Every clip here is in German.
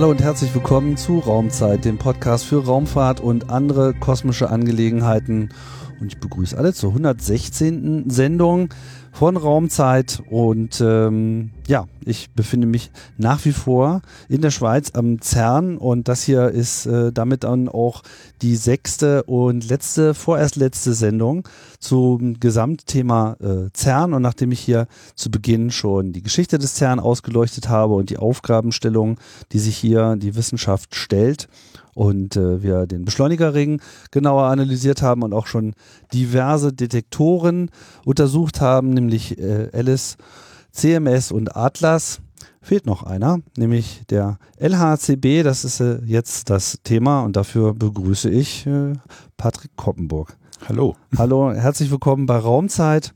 Hallo und herzlich willkommen zu Raumzeit, dem Podcast für Raumfahrt und andere kosmische Angelegenheiten. Und ich begrüße alle zur 116. Sendung von Raumzeit. Und ähm, ja, ich befinde mich nach wie vor in der Schweiz am CERN. Und das hier ist äh, damit dann auch die sechste und letzte, vorerst letzte Sendung zum Gesamtthema äh, CERN. Und nachdem ich hier zu Beginn schon die Geschichte des CERN ausgeleuchtet habe und die Aufgabenstellung, die sich hier die Wissenschaft stellt, und äh, wir den Beschleunigerring genauer analysiert haben und auch schon diverse Detektoren untersucht haben, nämlich äh, Alice, CMS und Atlas. Fehlt noch einer, nämlich der LHCB. Das ist äh, jetzt das Thema und dafür begrüße ich äh, Patrick Koppenburg. Hallo. Hallo, herzlich willkommen bei Raumzeit.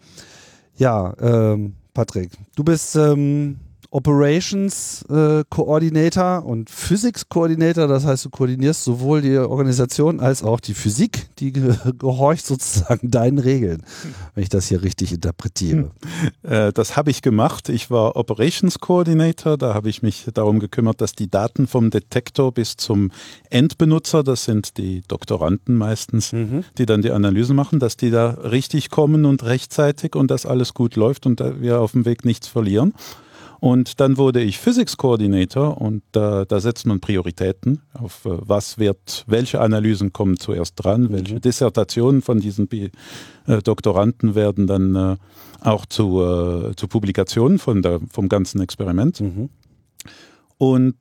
Ja, ähm, Patrick, du bist ähm, Operations äh, Coordinator und Physics Coordinator. Das heißt, du koordinierst sowohl die Organisation als auch die Physik, die ge gehorcht sozusagen deinen Regeln, wenn ich das hier richtig interpretiere. Äh, das habe ich gemacht. Ich war Operations Coordinator. Da habe ich mich darum gekümmert, dass die Daten vom Detektor bis zum Endbenutzer, das sind die Doktoranden meistens, mhm. die dann die Analysen machen, dass die da richtig kommen und rechtzeitig und dass alles gut läuft und wir auf dem Weg nichts verlieren. Und dann wurde ich Physics Coordinator und äh, da setzt man Prioritäten auf, äh, was wird, welche Analysen kommen zuerst dran, mhm. welche Dissertationen von diesen äh, Doktoranden werden dann äh, auch zu, zu Publikationen von der, vom ganzen Experiment. Mhm. Und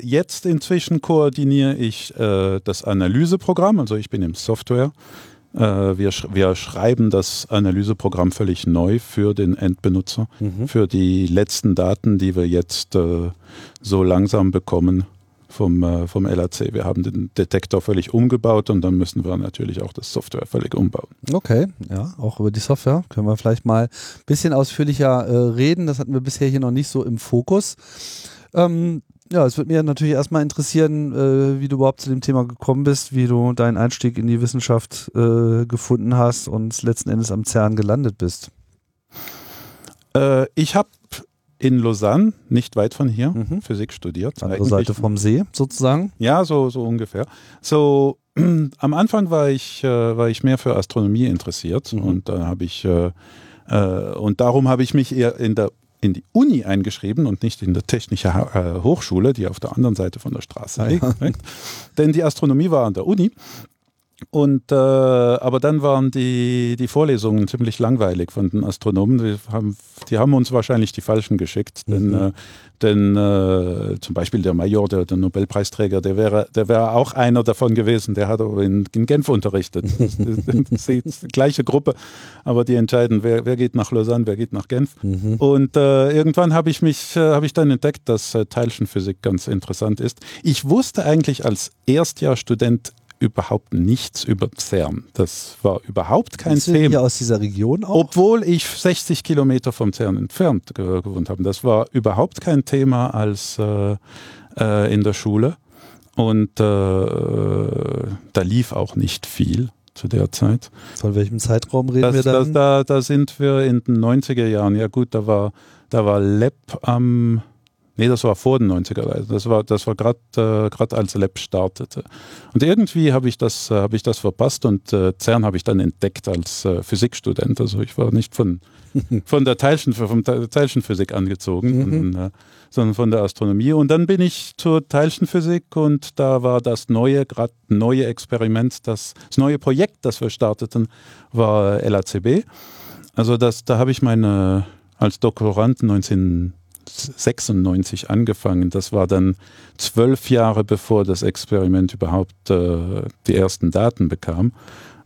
jetzt inzwischen koordiniere ich das Analyseprogramm, also ich bin im Software wir, wir, schreiben das Analyseprogramm völlig neu für den Endbenutzer, mhm. für die letzten Daten, die wir jetzt äh, so langsam bekommen vom, äh, vom LAC. Wir haben den Detektor völlig umgebaut und dann müssen wir natürlich auch das Software völlig umbauen. Okay, ja, auch über die Software können wir vielleicht mal ein bisschen ausführlicher äh, reden. Das hatten wir bisher hier noch nicht so im Fokus. Ähm, ja, es würde mir natürlich erstmal interessieren, äh, wie du überhaupt zu dem Thema gekommen bist, wie du deinen Einstieg in die Wissenschaft äh, gefunden hast und letzten Endes am CERN gelandet bist. Äh, ich habe in Lausanne, nicht weit von hier, mhm. Physik studiert. Andere Seite vom See sozusagen? Ja, so, so ungefähr. So, am Anfang war ich, äh, war ich mehr für Astronomie interessiert mhm. und da habe ich äh, äh, und darum habe ich mich eher in der in die Uni eingeschrieben und nicht in der Technische äh, Hochschule, die auf der anderen Seite von der Straße liegt. Denn die Astronomie war an der Uni und äh, aber dann waren die, die Vorlesungen ziemlich langweilig von den Astronomen. Die haben, die haben uns wahrscheinlich die falschen geschickt, mhm. denn, äh, denn äh, zum Beispiel der Major, der, der Nobelpreisträger, der wäre, der wäre auch einer davon gewesen. Der hat in, in Genf unterrichtet. Das, das, ist die gleiche Gruppe, aber die entscheiden, wer, wer geht nach Lausanne, wer geht nach Genf. Mhm. Und äh, irgendwann habe ich mich, äh, habe ich dann entdeckt, dass äh, Teilchenphysik ganz interessant ist. Ich wusste eigentlich als Erstjahrstudent überhaupt nichts über CERN. Das war überhaupt kein Bist Thema. Hier aus dieser Region auch? Obwohl ich 60 Kilometer vom CERN entfernt gewohnt habe. Das war überhaupt kein Thema als äh, äh, in der Schule. Und äh, da lief auch nicht viel zu der Zeit. Von welchem Zeitraum reden das, wir dann? Da, da, sind wir in den 90er Jahren. Ja gut, da war, da war LEP am Nee, das war vor den 90er. Also das war, das war gerade äh, als Lab startete. Und irgendwie habe ich, das, äh, hab ich das verpasst und äh, CERN habe ich dann entdeckt als äh, Physikstudent. Also ich war nicht von, von der Teilchen, vom Teilchenphysik angezogen, mhm. und, äh, sondern von der Astronomie. Und dann bin ich zur Teilchenphysik und da war das neue, gerade neue Experiment, das, das neue Projekt, das wir starteten, war LACB. Also das, da habe ich meine als Doktorand 19 96 angefangen. Das war dann zwölf Jahre bevor das Experiment überhaupt äh, die ersten Daten bekam.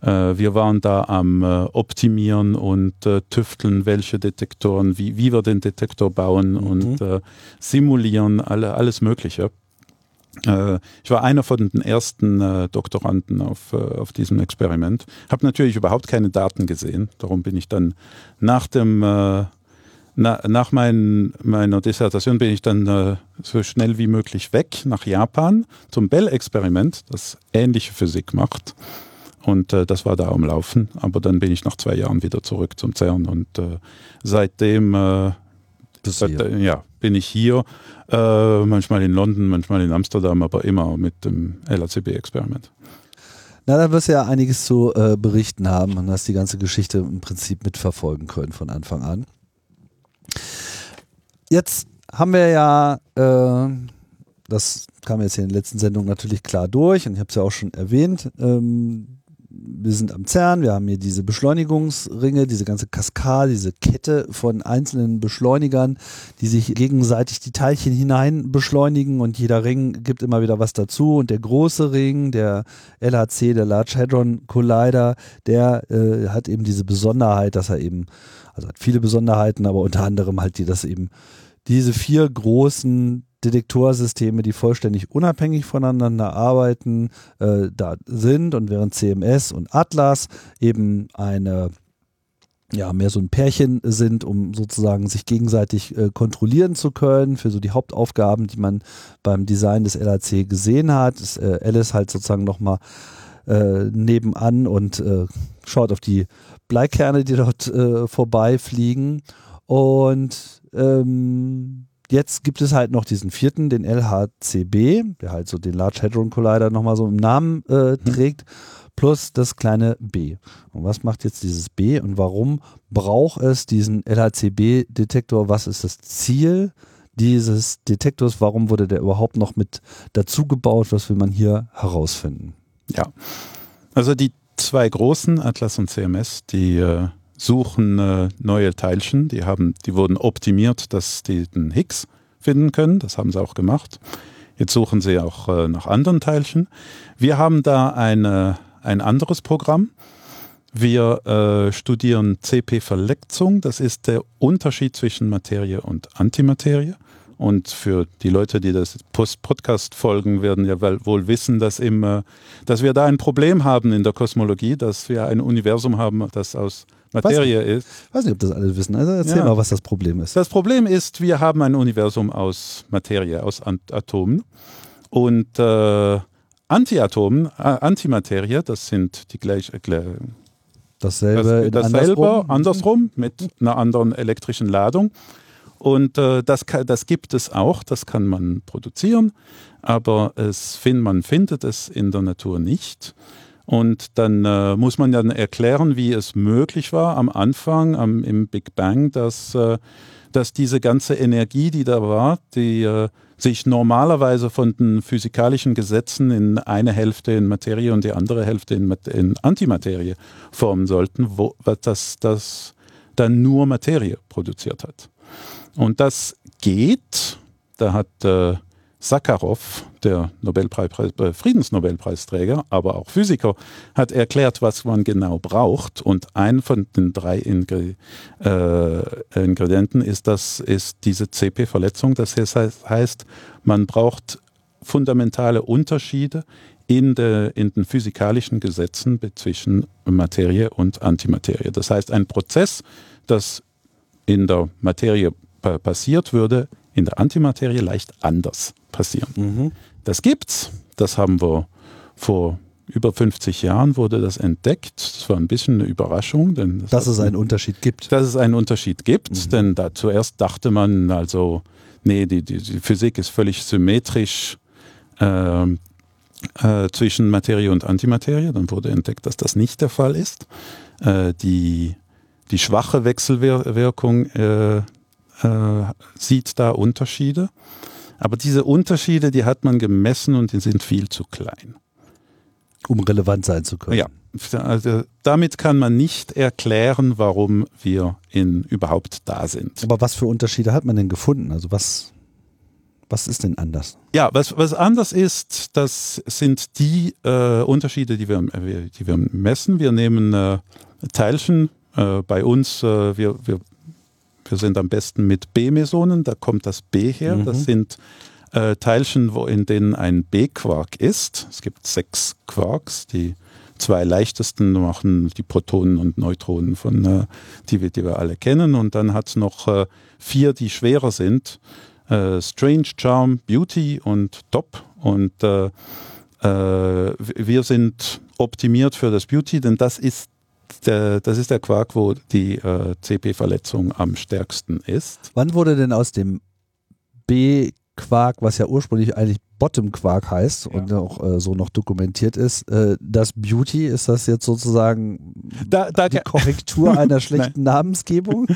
Äh, wir waren da am äh, Optimieren und äh, tüfteln, welche Detektoren, wie, wie wir den Detektor bauen mhm. und äh, simulieren, alle, alles Mögliche. Äh, ich war einer von den ersten Doktoranden auf, auf diesem Experiment. Habe natürlich überhaupt keine Daten gesehen. Darum bin ich dann nach dem na, nach mein, meiner Dissertation bin ich dann äh, so schnell wie möglich weg nach Japan zum Bell-Experiment, das ähnliche Physik macht. Und äh, das war da am Laufen. Aber dann bin ich nach zwei Jahren wieder zurück zum CERN und äh, seitdem äh, seit, ja, bin ich hier, äh, manchmal in London, manchmal in Amsterdam, aber immer mit dem LACB-Experiment. Na, da wirst du ja einiges zu äh, berichten haben und hast die ganze Geschichte im Prinzip mitverfolgen können von Anfang an. Jetzt haben wir ja, äh, das kam jetzt hier in den letzten Sendungen natürlich klar durch und ich habe es ja auch schon erwähnt, ähm, wir sind am CERN, wir haben hier diese Beschleunigungsringe, diese ganze Kaskade, diese Kette von einzelnen Beschleunigern, die sich gegenseitig die Teilchen hinein beschleunigen und jeder Ring gibt immer wieder was dazu. Und der große Ring, der LHC, der Large Hadron Collider, der äh, hat eben diese Besonderheit, dass er eben, also hat viele Besonderheiten, aber unter anderem halt die, dass eben diese vier großen Detektorsysteme, die vollständig unabhängig voneinander arbeiten, äh, da sind und während CMS und Atlas eben eine ja, mehr so ein Pärchen sind, um sozusagen sich gegenseitig äh, kontrollieren zu können für so die Hauptaufgaben, die man beim Design des LAC gesehen hat. Ist äh, Alice halt sozusagen nochmal äh, nebenan und äh, schaut auf die Bleikerne, die dort äh, vorbeifliegen. Und ähm, jetzt gibt es halt noch diesen vierten, den LHCb, der halt so den Large Hadron Collider nochmal so im Namen äh, mhm. trägt, plus das kleine b. Und was macht jetzt dieses b und warum braucht es diesen LHCb-Detektor? Was ist das Ziel dieses Detektors? Warum wurde der überhaupt noch mit dazu gebaut? Was will man hier herausfinden? Ja, also die zwei großen, Atlas und CMS, die äh suchen äh, neue Teilchen. Die, haben, die wurden optimiert, dass die den Higgs finden können. Das haben sie auch gemacht. Jetzt suchen sie auch äh, nach anderen Teilchen. Wir haben da eine, ein anderes Programm. Wir studieren CP-Verletzung. Das ist der Unterschied zwischen Materie und Antimaterie. Und für die Leute, die das Podcast folgen, werden ja wohl wissen, dass, im, äh, dass wir da ein Problem haben in der Kosmologie, dass wir ein Universum haben, das aus Materie weiß, ist. Ich weiß nicht, ob das alle wissen. Also erzähl ja. mal, was das Problem ist. Das Problem ist, wir haben ein Universum aus Materie, aus Atomen. Und äh, Antiatomen, äh, Antimaterie, das sind die gleiche. Dasselbe, das, dasselbe andersrum. andersrum mit einer anderen elektrischen Ladung. Und äh, das, das gibt es auch, das kann man produzieren, aber es, man findet es in der Natur nicht. Und dann äh, muss man dann erklären, wie es möglich war am Anfang, am, im Big Bang, dass, äh, dass diese ganze Energie, die da war, die äh, sich normalerweise von den physikalischen Gesetzen in eine Hälfte in Materie und die andere Hälfte in, in Antimaterie formen sollten, wo, das, das dann nur Materie produziert hat. Und das geht. Da hat äh, Sakharov, der Nobelpreis, äh, Friedensnobelpreisträger, aber auch Physiker, hat erklärt, was man genau braucht. Und ein von den drei Ingre äh, Ingredienten ist, das, ist diese CP-Verletzung. Das heißt, man braucht fundamentale Unterschiede in, de, in den physikalischen Gesetzen zwischen Materie und Antimaterie. Das heißt, ein Prozess, das in der Materie passiert, würde in der Antimaterie leicht anders passieren. Mhm. Das gibt's, das haben wir vor über 50 Jahren wurde das entdeckt. Das war ein bisschen eine Überraschung. Denn das dass es einen Unterschied gibt. Dass es einen Unterschied gibt, mhm. denn da zuerst dachte man also, nee, die, die, die Physik ist völlig symmetrisch äh, äh, zwischen Materie und Antimaterie. Dann wurde entdeckt, dass das nicht der Fall ist. Äh, die, die schwache Wechselwirkung äh, äh, sieht da Unterschiede. Aber diese Unterschiede, die hat man gemessen und die sind viel zu klein. Um relevant sein zu können. Ja, also damit kann man nicht erklären, warum wir in, überhaupt da sind. Aber was für Unterschiede hat man denn gefunden? Also was, was ist denn anders? Ja, was, was anders ist, das sind die äh, Unterschiede, die wir, die wir messen. Wir nehmen äh, Teilchen äh, bei uns, äh, wir, wir wir sind am besten mit B-Mesonen, da kommt das B her. Mhm. Das sind äh, Teilchen, wo in denen ein B-Quark ist. Es gibt sechs Quarks, die zwei leichtesten machen die Protonen und Neutronen, von, äh, die, wir, die wir alle kennen. Und dann hat es noch äh, vier, die schwerer sind. Äh, Strange, Charm, Beauty und Top. Und äh, äh, wir sind optimiert für das Beauty, denn das ist der, das ist der Quark, wo die äh, CP-Verletzung am stärksten ist. Wann wurde denn aus dem B-Quark, was ja ursprünglich eigentlich Bottom-Quark heißt ja. und auch äh, so noch dokumentiert ist. Äh, das Beauty, ist das jetzt sozusagen da, da, die Korrektur einer schlechten Namensgebung?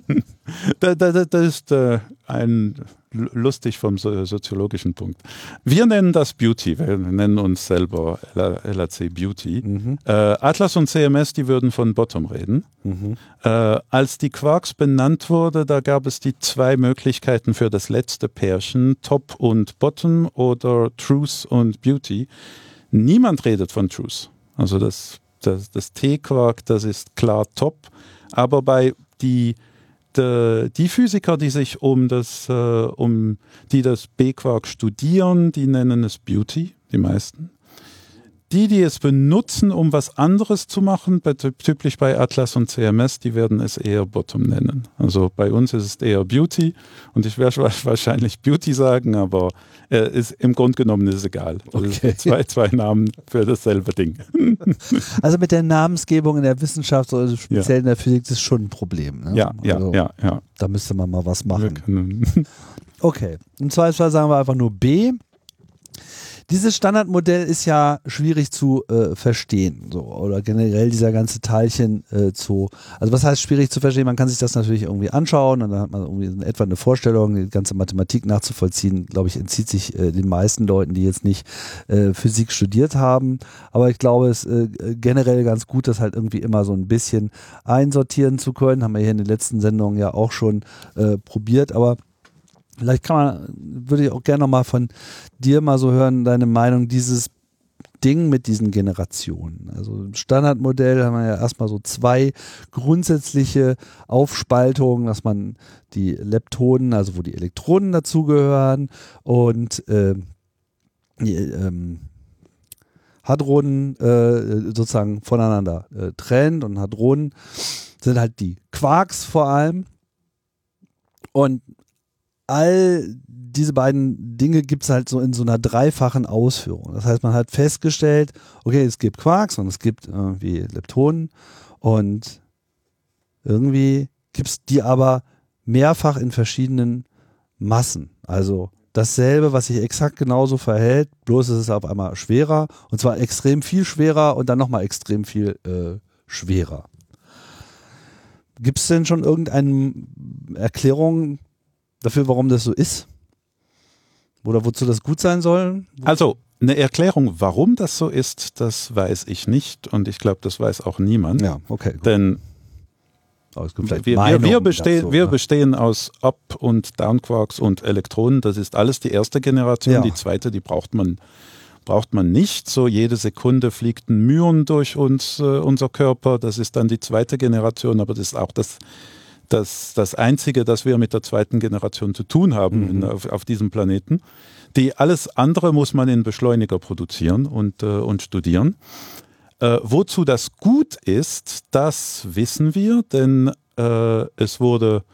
da, das ist äh, ein lustig vom soziologischen Punkt. Wir nennen das Beauty, wir nennen uns selber LAC Beauty. Mhm. Äh, Atlas und CMS, die würden von Bottom reden. Mhm. Äh, als die Quarks benannt wurde, da gab es die zwei Möglichkeiten für das letzte Pärchen, Top und Bottom oder Truth und Beauty. Niemand redet von Truth. Also das, das, das T-Quark, das ist klar Top, aber bei die äh, die Physiker, die sich um das, äh, um die das B-Quark studieren, die nennen es Beauty, die meisten. Die, die es benutzen, um was anderes zu machen, typisch bei Atlas und CMS, die werden es eher Bottom nennen. Also bei uns ist es eher Beauty und ich werde wahrscheinlich Beauty sagen, aber äh, ist, im Grunde genommen ist es egal. Okay. zwei, zwei Namen für dasselbe Ding. Also mit der Namensgebung in der Wissenschaft, also speziell ja. in der Physik, ist schon ein Problem. Ne? Ja, also, ja, ja, ja. Da müsste man mal was machen. Okay, im Zweifelsfall sagen wir einfach nur B. Dieses Standardmodell ist ja schwierig zu äh, verstehen, so oder generell dieser ganze Teilchen äh, zu. Also was heißt schwierig zu verstehen? Man kann sich das natürlich irgendwie anschauen und dann hat man irgendwie in etwa eine Vorstellung, die ganze Mathematik nachzuvollziehen. Glaube ich, entzieht sich äh, den meisten Leuten, die jetzt nicht äh, Physik studiert haben. Aber ich glaube, es äh, generell ganz gut, das halt irgendwie immer so ein bisschen einsortieren zu können. Haben wir hier in den letzten Sendungen ja auch schon äh, probiert, aber Vielleicht kann man, würde ich auch gerne nochmal von dir mal so hören, deine Meinung, dieses Ding mit diesen Generationen. Also im Standardmodell haben wir ja erstmal so zwei grundsätzliche Aufspaltungen, dass man die Leptonen, also wo die Elektronen dazugehören und äh, die, ähm, Hadronen äh, sozusagen voneinander äh, trennt und Hadronen sind halt die Quarks vor allem. Und all diese beiden Dinge gibt es halt so in so einer dreifachen Ausführung. Das heißt, man hat festgestellt, okay, es gibt Quarks und es gibt irgendwie Leptonen und irgendwie gibt es die aber mehrfach in verschiedenen Massen. Also dasselbe, was sich exakt genauso verhält, bloß ist es auf einmal schwerer und zwar extrem viel schwerer und dann nochmal extrem viel äh, schwerer. Gibt es denn schon irgendeine Erklärung, dafür, warum das so ist? Oder wozu das gut sein soll? Also, eine Erklärung, warum das so ist, das weiß ich nicht und ich glaube, das weiß auch niemand. Ja, okay. Gut. Denn wir, wir, wir, bestehen, dazu, wir ne? bestehen aus Up- und Downquarks und Elektronen. Das ist alles die erste Generation. Ja. Die zweite, die braucht man, braucht man nicht. So jede Sekunde fliegt ein Myon durch uns, äh, unser Körper. Das ist dann die zweite Generation, aber das ist auch das das, das Einzige, das wir mit der zweiten Generation zu tun haben mhm. in, auf, auf, diesem Planeten. Die alles andere muss man in Beschleuniger produzieren und, äh, und studieren. Äh, wozu das gut ist, das wissen wir, denn äh, es wurde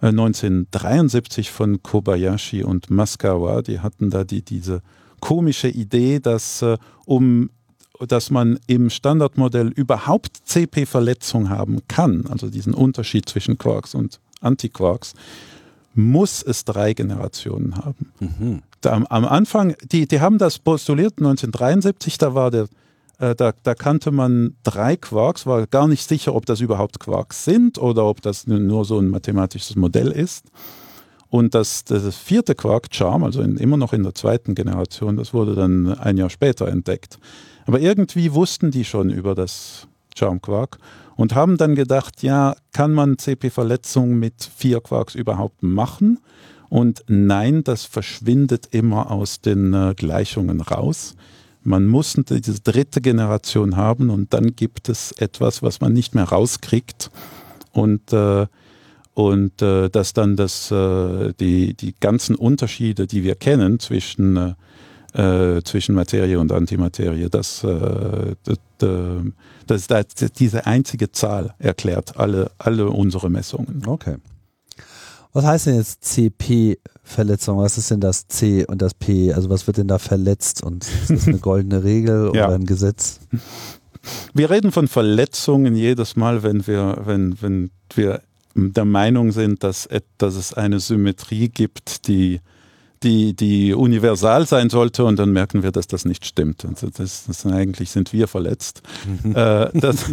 1973 äh, von Kobayashi und Maskawa, die hatten da die, diese komische Idee, dass äh, um dass man im Standardmodell überhaupt CP-Verletzung haben kann, also diesen Unterschied zwischen Quarks und Antiquarks, muss es drei Generationen haben. Mhm. Da, am, am, Anfang, die, die haben das postuliert 1973, da war der, äh, da, da kannte man drei Quarks, war gar nicht sicher, ob das überhaupt Quarks sind oder ob das nur so ein mathematisches Modell ist. Und das, das vierte Quark, Charm, also in, immer noch in der zweiten Generation, das wurde dann ein Jahr später entdeckt. Aber irgendwie wussten die schon über das Charmquark und haben dann gedacht, ja, kann man CP-Verletzung mit vier Quarks überhaupt machen? Und nein, das verschwindet immer aus den äh, Gleichungen raus. Man muss diese dritte Generation haben und dann gibt es etwas, was man nicht mehr rauskriegt. Und, äh, und äh, dass dann das, äh, die, die ganzen Unterschiede, die wir kennen zwischen äh, zwischen Materie und Antimaterie. Das, äh, das, das, das, diese einzige Zahl erklärt alle, alle unsere Messungen. Okay. Was heißt denn jetzt CP-Verletzung? Was ist denn das C und das P? Also was wird denn da verletzt? Und ist das eine goldene Regel oder ja. ein Gesetz? Wir reden von Verletzungen jedes Mal, wenn wir, wenn, wenn wir der Meinung sind, dass, dass es eine Symmetrie gibt, die, die, die universal sein sollte und dann merken wir, dass das nicht stimmt. Also das, das eigentlich sind wir verletzt. Mhm. Äh, das,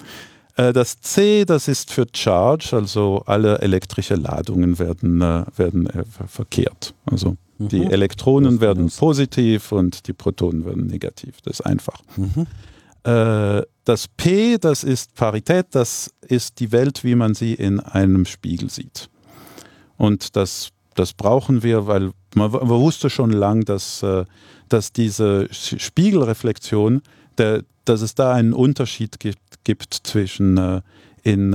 äh, das, C, das ist für Charge, also alle elektrische Ladungen werden, äh, werden äh, verkehrt. Also mhm. die Elektronen werden positiv und die Protonen werden negativ. Das ist einfach. Mhm. Das P, das ist Parität, das ist die Welt, wie man sie in einem Spiegel sieht. Und das, das brauchen wir, weil man, man wusste schon lang, dass, äh, dass diese Spiegelreflexion, der, dass es da einen Unterschied gibt, gibt zwischen äh, in,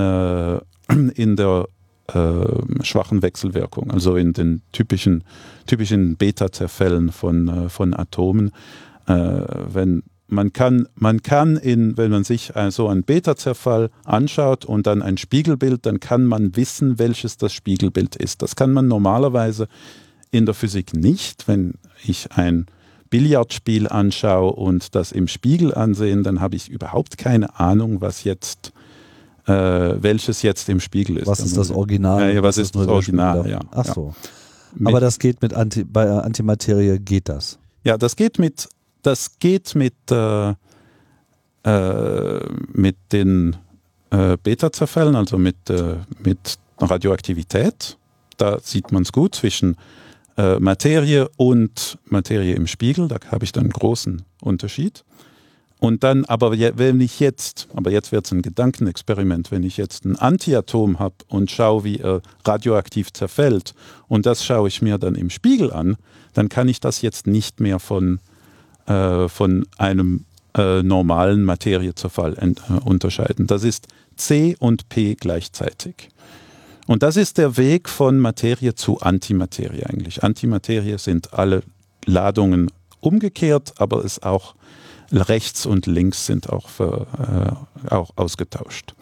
in der äh, schwachen Wechselwirkung, also in den typischen, typischen Beta-Zerfällen von, von Atomen. Äh, wenn man kann, man kann in, wenn man sich so einen Beta-Zerfall anschaut und dann ein Spiegelbild, dann kann man wissen, welches das Spiegelbild ist. Das kann man normalerweise in der Physik nicht. Wenn ich ein Billardspiel anschaue und das im Spiegel ansehen, dann habe ich überhaupt keine Ahnung, was jetzt äh, welches jetzt im Spiegel ist. Was ist das Original? Ja, was, ist das Original? Ja, Ach so. Ja. Aber das geht mit Anti, bei Antimaterie geht das. Ja, das geht mit das geht mit, äh, äh, mit den äh, Beta-Zerfällen, also mit, äh, mit Radioaktivität. Da sieht man es gut zwischen äh, Materie und Materie im Spiegel. Da habe ich dann einen großen Unterschied. Und dann, aber wenn ich jetzt, aber jetzt wird es ein Gedankenexperiment, wenn ich jetzt ein Antiatom habe und schaue, wie er radioaktiv zerfällt, und das schaue ich mir dann im Spiegel an, dann kann ich das jetzt nicht mehr von äh, von einem äh, normalen Materiezerfall äh, unterscheiden. Das ist C und P gleichzeitig. Und das ist der Weg von Materie zu Antimaterie eigentlich. Antimaterie sind alle Ladungen umgekehrt, aber es auch rechts und links sind auch, für, äh, auch ausgetauscht.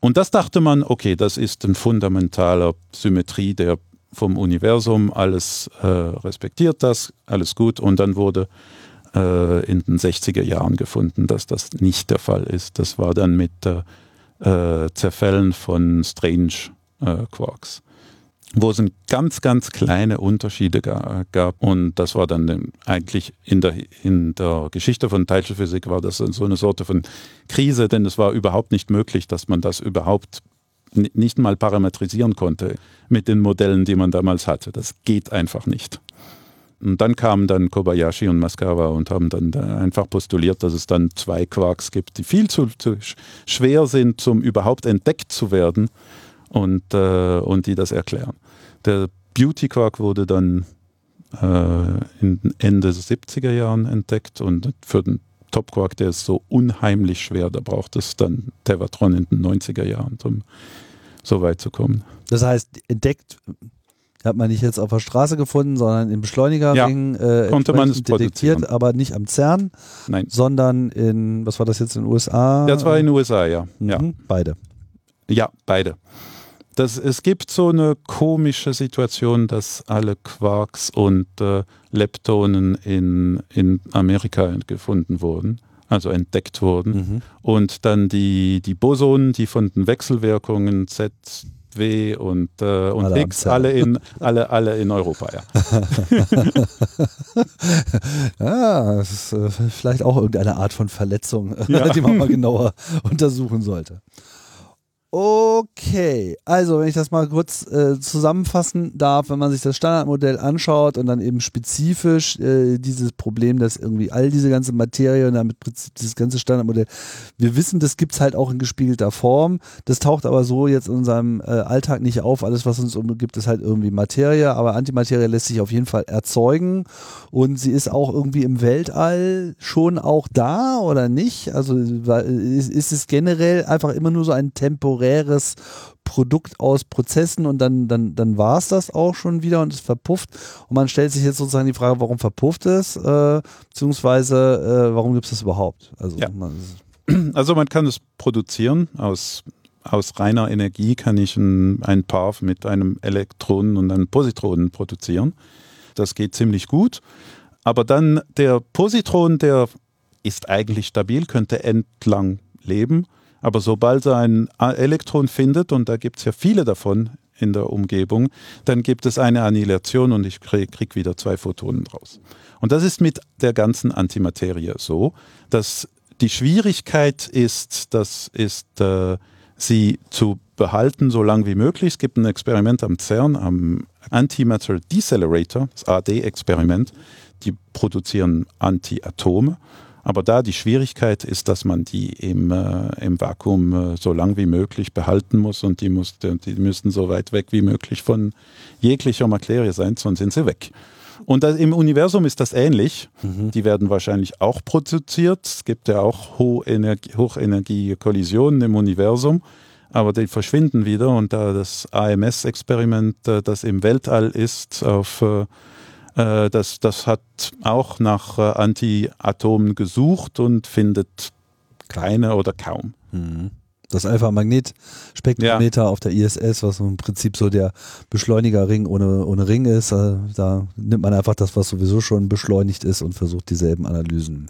Und das dachte man, okay, das ist ein fundamentaler Symmetrie der vom Universum, alles äh, respektiert das, alles gut. Und dann wurde äh, in den 60er Jahren gefunden, dass das nicht der Fall ist. Das war dann mit äh, Zerfällen von Strange äh, Quarks wo es ganz, ganz kleine Unterschiede gab. Und das war dann eigentlich in der, in der Geschichte von Teilchenphysik war das so eine Sorte von Krise, denn es war überhaupt nicht möglich, dass man das überhaupt nicht mal parametrisieren konnte mit den Modellen, die man damals hatte. Das geht einfach nicht. Und dann kamen dann Kobayashi und Mascara und haben dann da einfach postuliert, dass es dann zwei Quarks gibt, die viel zu, zu schwer sind, um überhaupt entdeckt zu werden und, äh, und die das erklären. Der Beauty Quark wurde dann äh, Ende der 70er Jahren entdeckt und für den Top Quark, der ist so unheimlich schwer, da braucht es dann Tevatron in den 90er Jahren, um so weit zu kommen. Das heißt, entdeckt hat man nicht jetzt auf der Straße gefunden, sondern im Beschleunigerring ja, äh, konnte man es detektiert, aber nicht am CERN, Nein. sondern in, was war das jetzt in den USA? Das war in den USA, ja. Mhm, ja. Beide. Ja, beide. Das, es gibt so eine komische Situation, dass alle Quarks und äh, Leptonen in, in Amerika gefunden wurden also entdeckt wurden. Mhm. Und dann die, die Bosonen, die von den Wechselwirkungen ZW und, äh, und alle Higgs, alle in, alle, alle in Europa, ja. ja, das ist äh, vielleicht auch irgendeine Art von Verletzung, ja. die man mal genauer untersuchen sollte. Okay, also wenn ich das mal kurz äh, zusammenfassen darf, wenn man sich das Standardmodell anschaut und dann eben spezifisch äh, dieses Problem, dass irgendwie all diese ganze Materie und damit dieses ganze Standardmodell, wir wissen, das gibt's halt auch in gespiegelter Form, das taucht aber so jetzt in unserem äh, Alltag nicht auf, alles was uns umgibt ist halt irgendwie Materie, aber Antimaterie lässt sich auf jeden Fall erzeugen. Und sie ist auch irgendwie im Weltall schon auch da oder nicht, also ist, ist es generell einfach immer nur so ein temporäres temporäres Produkt aus Prozessen und dann, dann, dann war es das auch schon wieder und es verpufft. Und man stellt sich jetzt sozusagen die Frage, warum verpufft es, äh, beziehungsweise äh, warum gibt es das überhaupt? Also, ja. man, also man kann es produzieren aus aus reiner Energie kann ich ein, ein Paar mit einem Elektronen und einem Positronen produzieren. Das geht ziemlich gut. Aber dann der Positron, der ist eigentlich stabil, könnte endlang leben Aber sobald er ein Elektron findet, und da gibt es ja viele davon in der Umgebung, dann gibt es eine Annihilation und ich kriege krieg wieder zwei Photonen draus. Und das ist mit der ganzen Antimaterie so, dass die Schwierigkeit ist, das ist, äh, sie zu behalten, so lange wie möglich. Es gibt ein Experiment am CERN, am Antimatter Decelerator, das AD-Experiment. Die produzieren Antiatome. Aber da die Schwierigkeit ist, dass man die im, äh, im Vakuum äh, so lang wie möglich behalten muss und die, muss, die müssten so weit weg wie möglich von jeglicher Materie sein, sonst sind sie weg. Und das, im Universum ist das ähnlich. Mhm. Die werden wahrscheinlich auch produziert. Es gibt ja auch Hochenergie-Kollisionen im Universum, aber die verschwinden wieder. Und da das AMS-Experiment, äh, das im Weltall ist, auf äh, das, das hat auch nach äh, Anti-Atomen gesucht und findet keine oder kaum. Mhm. Das Alpha-Magnet-Spektrometer ja. auf der ISS, was im Prinzip so der Beschleunigerring ohne, ohne Ring ist, äh, da nimmt man einfach das, was sowieso schon beschleunigt ist und versucht dieselben Analysen.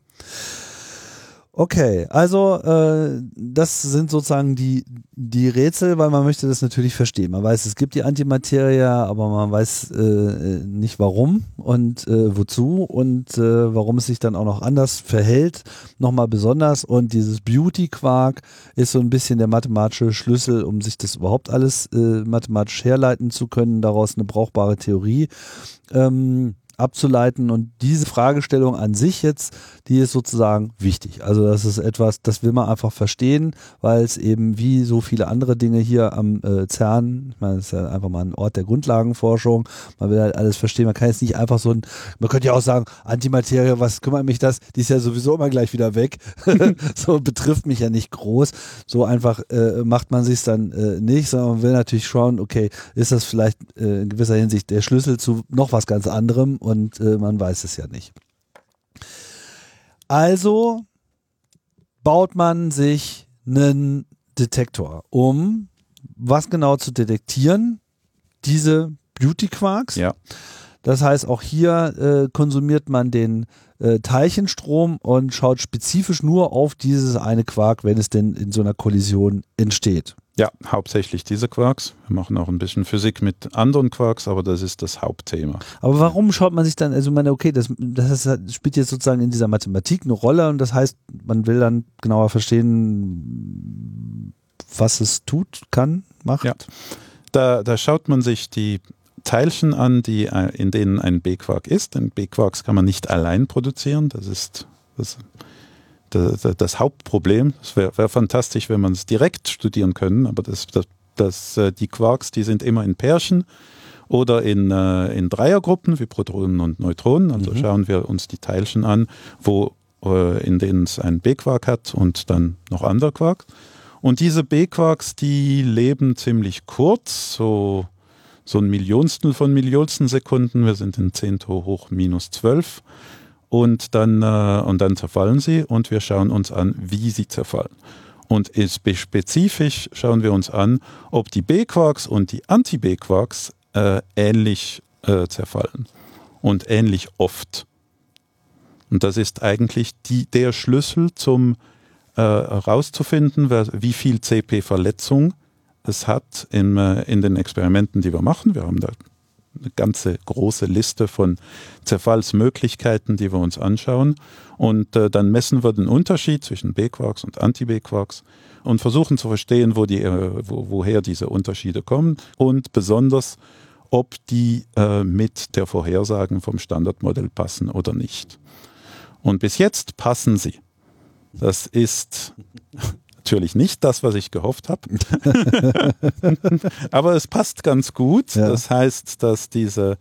Okay, also äh, das sind sozusagen die, die Rätsel, weil man möchte das natürlich verstehen. Man weiß, es gibt die Antimaterie, aber man weiß äh, nicht warum und äh, wozu und äh, warum es sich dann auch noch anders verhält, nochmal besonders. Und dieses Beauty-Quark ist so ein bisschen der mathematische Schlüssel, um sich das überhaupt alles äh, mathematisch herleiten zu können, daraus eine brauchbare Theorie. Ähm, abzuleiten. Und diese Fragestellung an sich jetzt, die ist sozusagen wichtig. Also das ist etwas, das will man einfach verstehen, weil es eben wie so viele andere Dinge hier am äh, CERN, ich meine, es ist ja einfach mal ein Ort der Grundlagenforschung, man will halt alles verstehen. Man kann jetzt nicht einfach so ein, man könnte ja auch sagen, Antimaterie, was kümmert mich das? Die ist ja sowieso immer gleich wieder weg. so betrifft mich ja nicht groß. So einfach äh, macht man sich dann äh, nicht, sondern man will natürlich schauen, okay, ist das vielleicht äh, in gewisser Hinsicht der Schlüssel zu noch was ganz anderem und äh, man weiß es ja nicht. Also baut man sich einen Detektor, um was genau zu detektieren? Diese Beauty Quarks. Ja. Das heißt, auch hier äh, konsumiert man den äh, Teilchenstrom und schaut spezifisch nur auf dieses eine Quark, wenn es denn in so einer Kollision entsteht. Ja, hauptsächlich diese Quarks. Wir machen auch ein bisschen Physik mit anderen Quarks, aber das ist das Hauptthema. Aber warum schaut man sich dann, also ich meine, okay, das, das spielt jetzt sozusagen in dieser Mathematik eine Rolle und das heißt, man will dann genauer verstehen, was es tut, kann, macht. Ja. Da, da schaut man sich die Teilchen an, die, äh, in denen ein B-Quark ist. Denn B-Quarks kann man nicht allein produzieren. Das ist das das, das Hauptproblem. Es wäre wär fantastisch, wenn man es direkt studieren können, aber das, das, das, äh, die Quarks, die sind immer in Pärchen oder in, äh, in Dreiergruppen wie Protonen und Neutronen. Also mhm. schauen wir uns die Teilchen an, wo, äh, in denen es einen B-Quark hat und dann noch andere Quarks. Und diese B-Quarks, die leben ziemlich kurz, so, so ein Millionstel von Millionstel Sekunden. Wir sind in 10 hoch minus 12 und dann, äh, und dann zerfallen sie und wir schauen uns an, wie sie zerfallen. Und spezifisch schauen wir uns an, ob die B-Quarks und die Anti-B-Quarks äh, ähnlich äh, zerfallen und ähnlich oft. Und das ist eigentlich die, der Schlüssel zum herauszufinden, äh, wie viel CP-Verletzung es hat in, äh, in den Experimenten, die wir machen. Wir haben da eine ganze große Liste von Zerfallsmöglichkeiten, die wir uns anschauen. Und äh, dann messen wir den Unterschied zwischen B-Quarks und Anti-B-Quarks und versuchen zu verstehen, wo die, äh, wo, woher diese Unterschiede kommen und besonders, ob die äh, mit der Vorhersagen vom Standardmodell passen oder nicht. Und bis jetzt passen sie. Das ist natürlich nicht das, was ich gehofft habe. Aber es passt ganz gut. Ja. Das heißt, dass diese,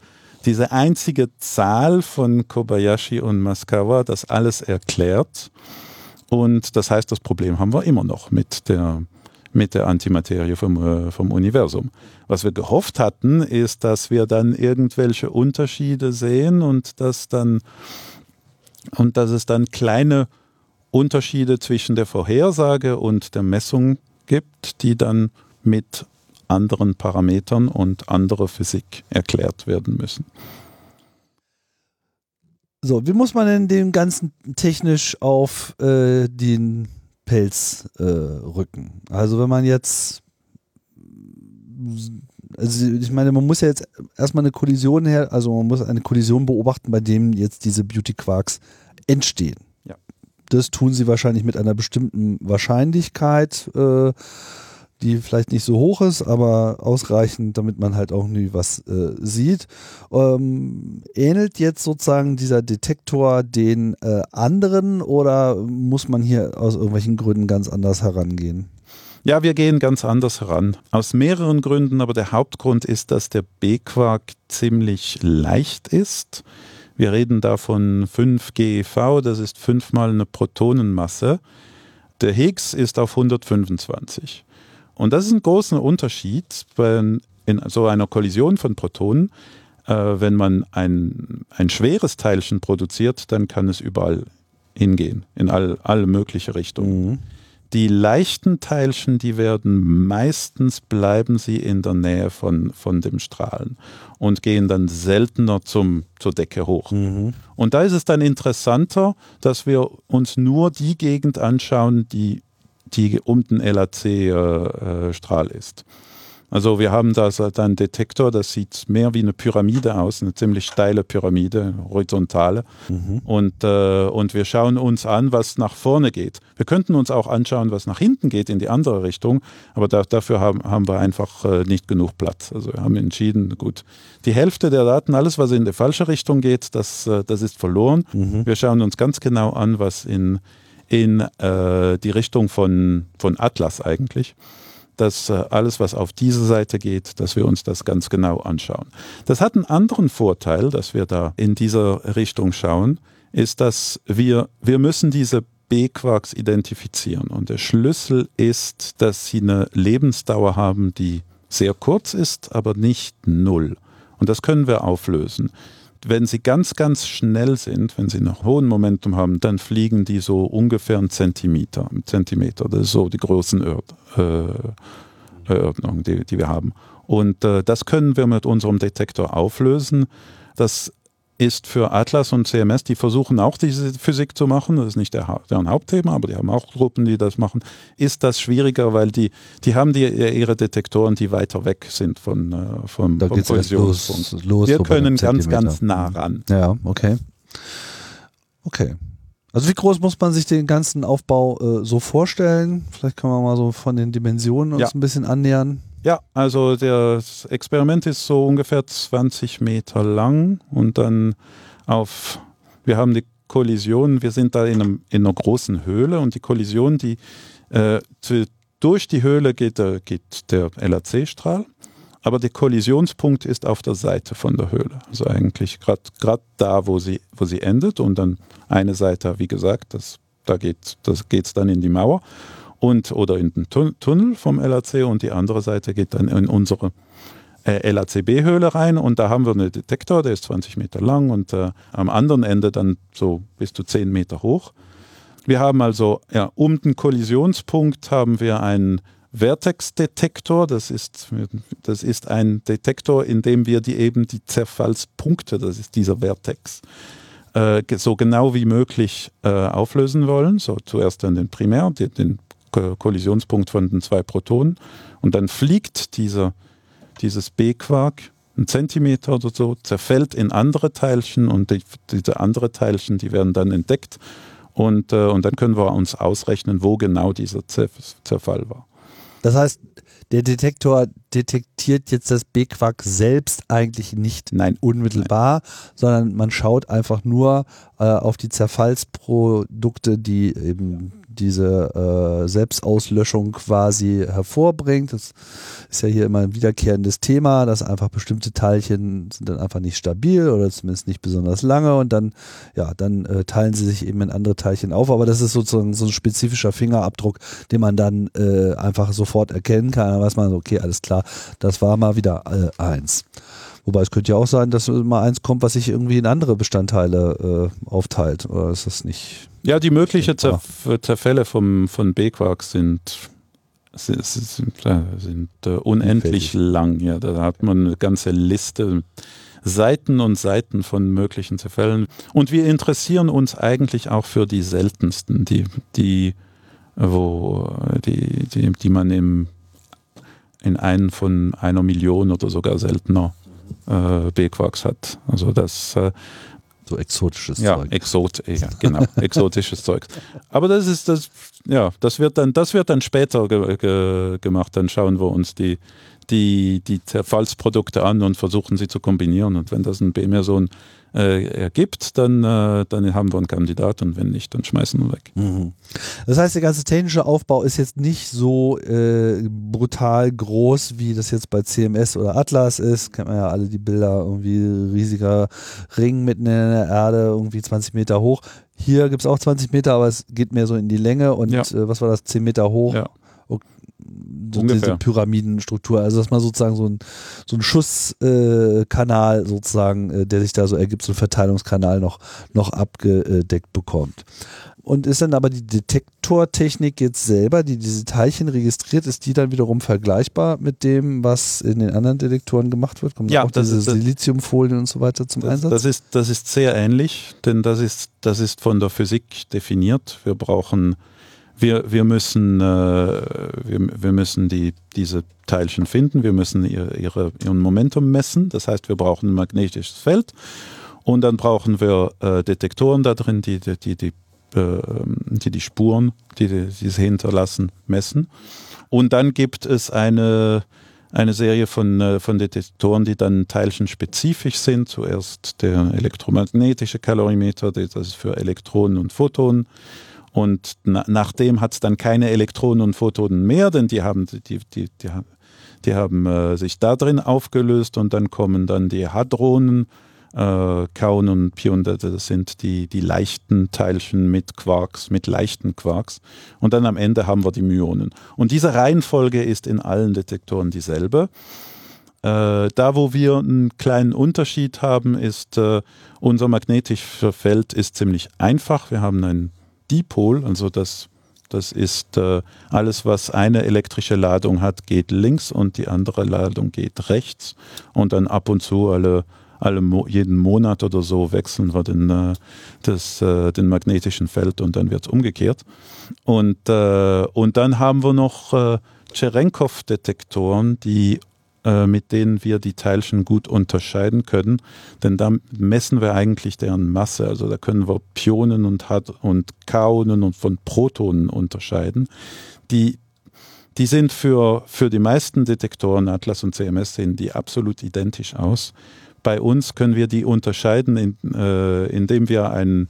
diese einzige Zahl von Kobayashi und Maskawa das alles erklärt. Und das heißt, das Problem haben wir immer noch mit der, mit der Antimaterie vom, äh, vom Universum. Was wir gehofft hatten, ist, dass wir dann irgendwelche Unterschiede sehen und dass dann und dass es dann kleine Unterschiede zwischen der Vorhersage und der Messung gibt, die dann mit anderen Parametern und anderer Physik erklärt werden müssen. So, wie muss man denn dem Ganzen technisch auf äh, den Pelzrücken. Äh, also wenn man jetzt also ich meine, man muss ja jetzt erstmal eine Kollision her, also man muss eine Kollision beobachten, bei dem jetzt diese Beauty Quarks entstehen. Das tun sie wahrscheinlich mit einer bestimmten Wahrscheinlichkeit, äh, die vielleicht nicht so hoch ist, aber ausreichend, damit man halt auch nie was äh, sieht. Ähm, ähnelt jetzt sozusagen dieser Detektor den äh, anderen oder muss man hier aus irgendwelchen Gründen ganz anders herangehen? Ja, wir gehen ganz anders heran. Aus mehreren Gründen, aber der Hauptgrund ist, dass der B-Quark ziemlich leicht ist. Wir reden da von 5 GeV, das ist fünfmal eine Protonenmasse. Der Higgs ist auf 125. Und das ist ein großer Unterschied in so einer Kollision von Protonen. Äh, wenn man ein, ein schweres Teilchen produziert, dann kann es überall hingehen, in all, alle mögliche Richtungen. Mhm. Die leichten Teilchen, die werden meistens bleiben sie in der Nähe von, von dem Strahlen und gehen dann seltener zum, zur Decke hoch. Mhm. Und da ist es dann interessanter, dass wir uns nur die Gegend anschauen, die, die um den LHC-Strahl äh, ist. Also wir haben da einen Detektor, das sieht mehr wie eine Pyramide aus, eine ziemlich steile Pyramide, horizontale. Mhm. Und, äh, und wir schauen uns an, was nach vorne geht. Wir könnten uns auch anschauen, was nach hinten geht, in die andere Richtung, aber da, dafür haben, haben wir einfach äh, nicht genug Platz. Also wir haben entschieden, gut, die Hälfte der Daten, alles, was in die falsche Richtung geht, das, äh, das ist verloren. Mhm. Wir schauen uns ganz genau an, was in, in äh, die Richtung von, von Atlas eigentlich dass äh, alles, was auf diese Seite geht, dass wir uns das ganz genau anschauen. Das hat einen anderen Vorteil, dass wir da in dieser Richtung schauen, ist, dass wir, wir müssen diese B-Quarks identifizieren. Und der Schlüssel ist, dass sie eine Lebensdauer haben, die sehr kurz ist, aber nicht null. Und das können wir auflösen wenn sie ganz, ganz schnell sind, wenn sie noch hohen Momentum haben, dann fliegen die so ungefähr einen Zentimeter. Einen Zentimeter, das ist so die Größenordnung, äh, die, die wir haben. Und äh, das können wir mit unserem Detektor auflösen. Das ist für Atlas und CMS, die versuchen auch diese Physik zu machen, das ist nicht der, deren Hauptthema, aber die haben auch Gruppen, die das machen, ist das schwieriger, weil die, die haben die, ihre Detektoren, die weiter weg sind von, äh, vom, da vom Kollisionspunkt. Los, los Wir können ganz, ganz nah ran. Ja, okay. Okay. Also wie groß muss man sich den ganzen Aufbau äh, so vorstellen? Vielleicht können wir mal so von den Dimensionen uns ja. ein bisschen annähern. Ja, also das Experiment ist so ungefähr 20 Meter lang und dann auf, wir haben die Kollision, wir sind da in, einem, in einer großen Höhle und die Kollision, die äh, zu, durch die Höhle geht, äh, geht der LHC-Strahl, aber der Kollisionspunkt ist auf der Seite von der Höhle. Also eigentlich gerade da, wo sie, wo sie endet und dann eine Seite, wie gesagt, das, da geht es dann in die Mauer und oder in den Tunnel vom LAC und die andere Seite geht dann in unsere äh, LACB-Höhle rein und da haben wir einen Detektor, der ist 20 Meter lang und äh, am anderen Ende dann so bis zu 10 Meter hoch. Wir haben also ja, um den Kollisionspunkt haben wir einen Vertex-Detektor. Das ist, das ist ein Detektor, in dem wir die eben die Zerfallspunkte, das ist dieser Vertex, äh, so genau wie möglich äh, auflösen wollen. So zuerst dann den Primär, den, den Kollisionspunkt von den zwei Protonen und dann fliegt dieser, dieses B-Quark ein Zentimeter oder so, zerfällt in andere Teilchen und die, diese andere Teilchen, die werden dann entdeckt und, äh, und dann können wir uns ausrechnen, wo genau dieser Zerfall war. Das heißt, der Detektor detektiert jetzt das B-Quark selbst eigentlich nicht Nein. unmittelbar, Nein. sondern man schaut einfach nur äh, auf die Zerfallsprodukte, die eben diese äh, Selbstauslöschung quasi hervorbringt. Das ist ja hier immer ein wiederkehrendes Thema, dass einfach bestimmte Teilchen sind dann einfach nicht stabil oder zumindest nicht besonders lange und dann, ja, dann äh, teilen sie sich eben in andere Teilchen auf. Aber das ist sozusagen so ein spezifischer Fingerabdruck, den man dann äh, einfach sofort erkennen kann. Dann weiß man, okay, alles klar, das war mal wieder äh, eins. Wobei es könnte ja auch sein, dass mal eins kommt, was sich irgendwie in andere Bestandteile äh, aufteilt. Oder ist das nicht? Ja, die möglichen Zerf Zerfälle vom, von B-Quarks sind, sind, sind, sind äh, unendlich lang. Ja, da hat man eine ganze Liste. Seiten und Seiten von möglichen Zerfällen. Und wir interessieren uns eigentlich auch für die seltensten, die, die wo die, die, die man im, in einen von einer Million oder sogar seltener äh, B-Quarks hat. Also das äh, so exotisches ja, Zeug. Exot, ja, genau, exotisches Zeug. Aber das ist das, ja, das wird dann, das wird dann später ge, ge, gemacht. Dann schauen wir uns die, die, die Zerfallsprodukte an und versuchen sie zu kombinieren. Und wenn das ein B-Meson äh, ergibt, dann, äh, dann haben wir einen Kandidat und wenn nicht, dann schmeißen wir weg. Mhm. Das heißt, der ganze technische Aufbau ist jetzt nicht so äh, brutal groß, wie das jetzt bei CMS oder Atlas ist. Kennt man ja alle die Bilder, irgendwie riesiger Ring mitten in der Erde, irgendwie 20 Meter hoch. Hier gibt es auch 20 Meter, aber es geht mehr so in die Länge und Ja. äh, was war das, 10 Meter hoch? Ja. So Ungefähr. diese Pyramidenstruktur. Also dass man sozusagen so ein, so ein Schusskanal äh, sozusagen, äh, der sich da so ergibt, so ein Verteilungskanal noch, noch abgedeckt bekommt. Und ist dann aber die Detektortechnik jetzt selber, die diese Teilchen registriert, ist die dann wiederum vergleichbar mit dem, was in den anderen Detektoren gemacht wird? Kommen Ja, auch das diese ist Siliziumfolien und so weiter zum Das, Einsatz? das, ist, das ist sehr ähnlich, denn das ist, das ist von der Physik definiert. Wir brauchen, wir, wir müssen, äh, wir, wir müssen die, diese Teilchen finden, wir müssen ihr, ihre, ihren Momentum messen, das heißt, wir brauchen ein magnetisches Feld und dann brauchen wir äh, Detektoren da drin, die die, die, die, äh, die, die Spuren, die, die, die sie hinterlassen, messen. Und dann gibt es eine, eine Serie von, äh, von Detektoren, die dann teilchenspezifisch sind. Zuerst der elektromagnetische Kalorimeter, das ist für Elektronen und Photonen. Und na, nachdem hat es dann keine Elektronen und Photonen mehr, denn die haben, die, die, die, die, haben- äh, sich da drin aufgelöst und dann kommen dann die Hadronen, äh, Kauen und Pion, das sind die, die leichten Teilchen mit Quarks, mit leichten Quarks. Und dann am Ende haben wir die Myonen. Und diese Reihenfolge ist in allen Detektoren dieselbe. Äh, da, wo wir einen kleinen Unterschied haben, ist, äh, unser magnetisches Feld ist ziemlich einfach. Wir haben einen Dipol, also das, das ist äh, alles, was eine elektrische Ladung hat, geht links und die andere Ladung geht rechts. Und dann ab und zu alle, alle Mo jeden Monat oder so wechseln wir den, äh, das, äh, den magnetischen Feld und dann wird es umgekehrt. Und, äh, und dann haben wir noch äh, Cherenkov-Detektoren, die mit denen wir die Teilchen gut unterscheiden können, denn da messen wir eigentlich deren Masse. Also da können wir Pionen und, und Kaonen und von Protonen unterscheiden. Die, die sind für, für die meisten Detektoren, Atlas und CMS, sehen die absolut identisch aus. Bei uns können wir die unterscheiden, in, äh, indem wir einen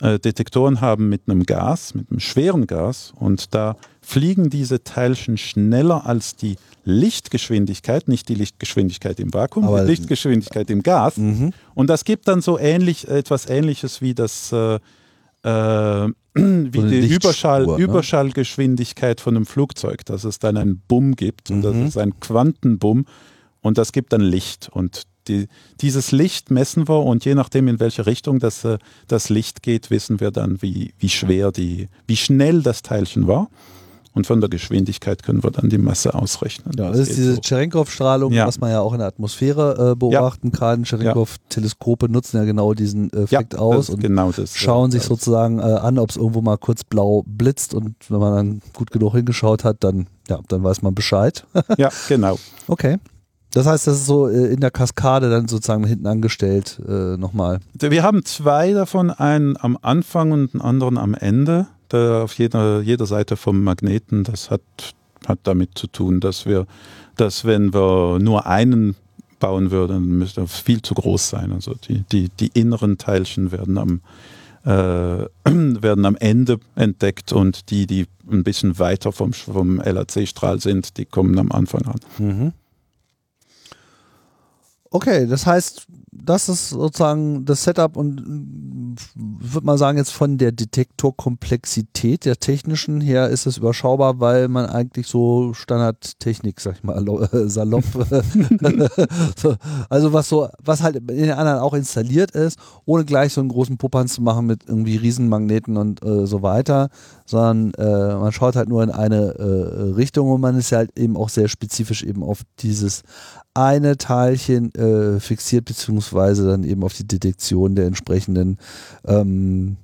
äh, Detektoren haben mit einem Gas, mit einem schweren Gas und da fliegen diese Teilchen schneller als die Lichtgeschwindigkeit, nicht die Lichtgeschwindigkeit im Vakuum, Aber- die Lichtgeschwindigkeit im Gas. Mhm. Und das gibt dann so ähnlich, etwas ähnliches wie das äh, äh, wie eine die Überschall, ne? Überschallgeschwindigkeit von einem Flugzeug, dass es dann einen Bumm gibt und das Mhm. ist ein Quantenbumm und das gibt dann Licht und die, dieses Licht messen wir und je nachdem in welche Richtung das, äh, das Licht geht, wissen wir dann, wie, wie schwer die, wie schnell das Teilchen war und von der Geschwindigkeit können wir dann die Masse ausrechnen. Ja, das ist geht diese so. Cherenkov-Strahlung, Ja. was man ja auch in der Atmosphäre äh, beobachten kann. Cherenkov-Teleskope nutzen ja genau diesen äh, ja, Effekt aus das ist und genau das. schauen äh, sich das- sozusagen äh, an, ob es irgendwo mal kurz blau blitzt und wenn man dann gut genug hingeschaut hat, dann, ja, dann weiß man Bescheid. Ja, genau. okay. Das heißt, das ist so äh, in der Kaskade dann sozusagen hinten angestellt äh, nochmal. Wir haben zwei davon, einen am Anfang und einen anderen am Ende. Der auf jeder, jeder Seite vom Magneten. Das hat, hat damit zu tun, dass wir, dass wenn wir nur einen bauen würden, dann müsste das viel zu groß sein. Also die, die, die inneren Teilchen werden am, äh, werden am Ende entdeckt und die, die ein bisschen weiter vom, vom LHC-Strahl sind, die kommen am Anfang an. Mhm. Okay, das heißt, das ist sozusagen das Setup und ich würde mal sagen, jetzt von der Detektorkomplexität der technischen her ist es überschaubar, weil man eigentlich so Standardtechnik, sag ich mal, äh, salopp, so, also was so, was halt in den anderen auch installiert ist, ohne gleich so einen großen Puppern zu machen mit irgendwie Riesenmagneten und äh, so weiter, sondern äh, man schaut halt nur in eine äh, Richtung und man ist halt eben auch sehr spezifisch eben auf dieses eine Teilchen äh, fixiert, beziehungsweise dann eben auf die Detektion der entsprechenden ähm,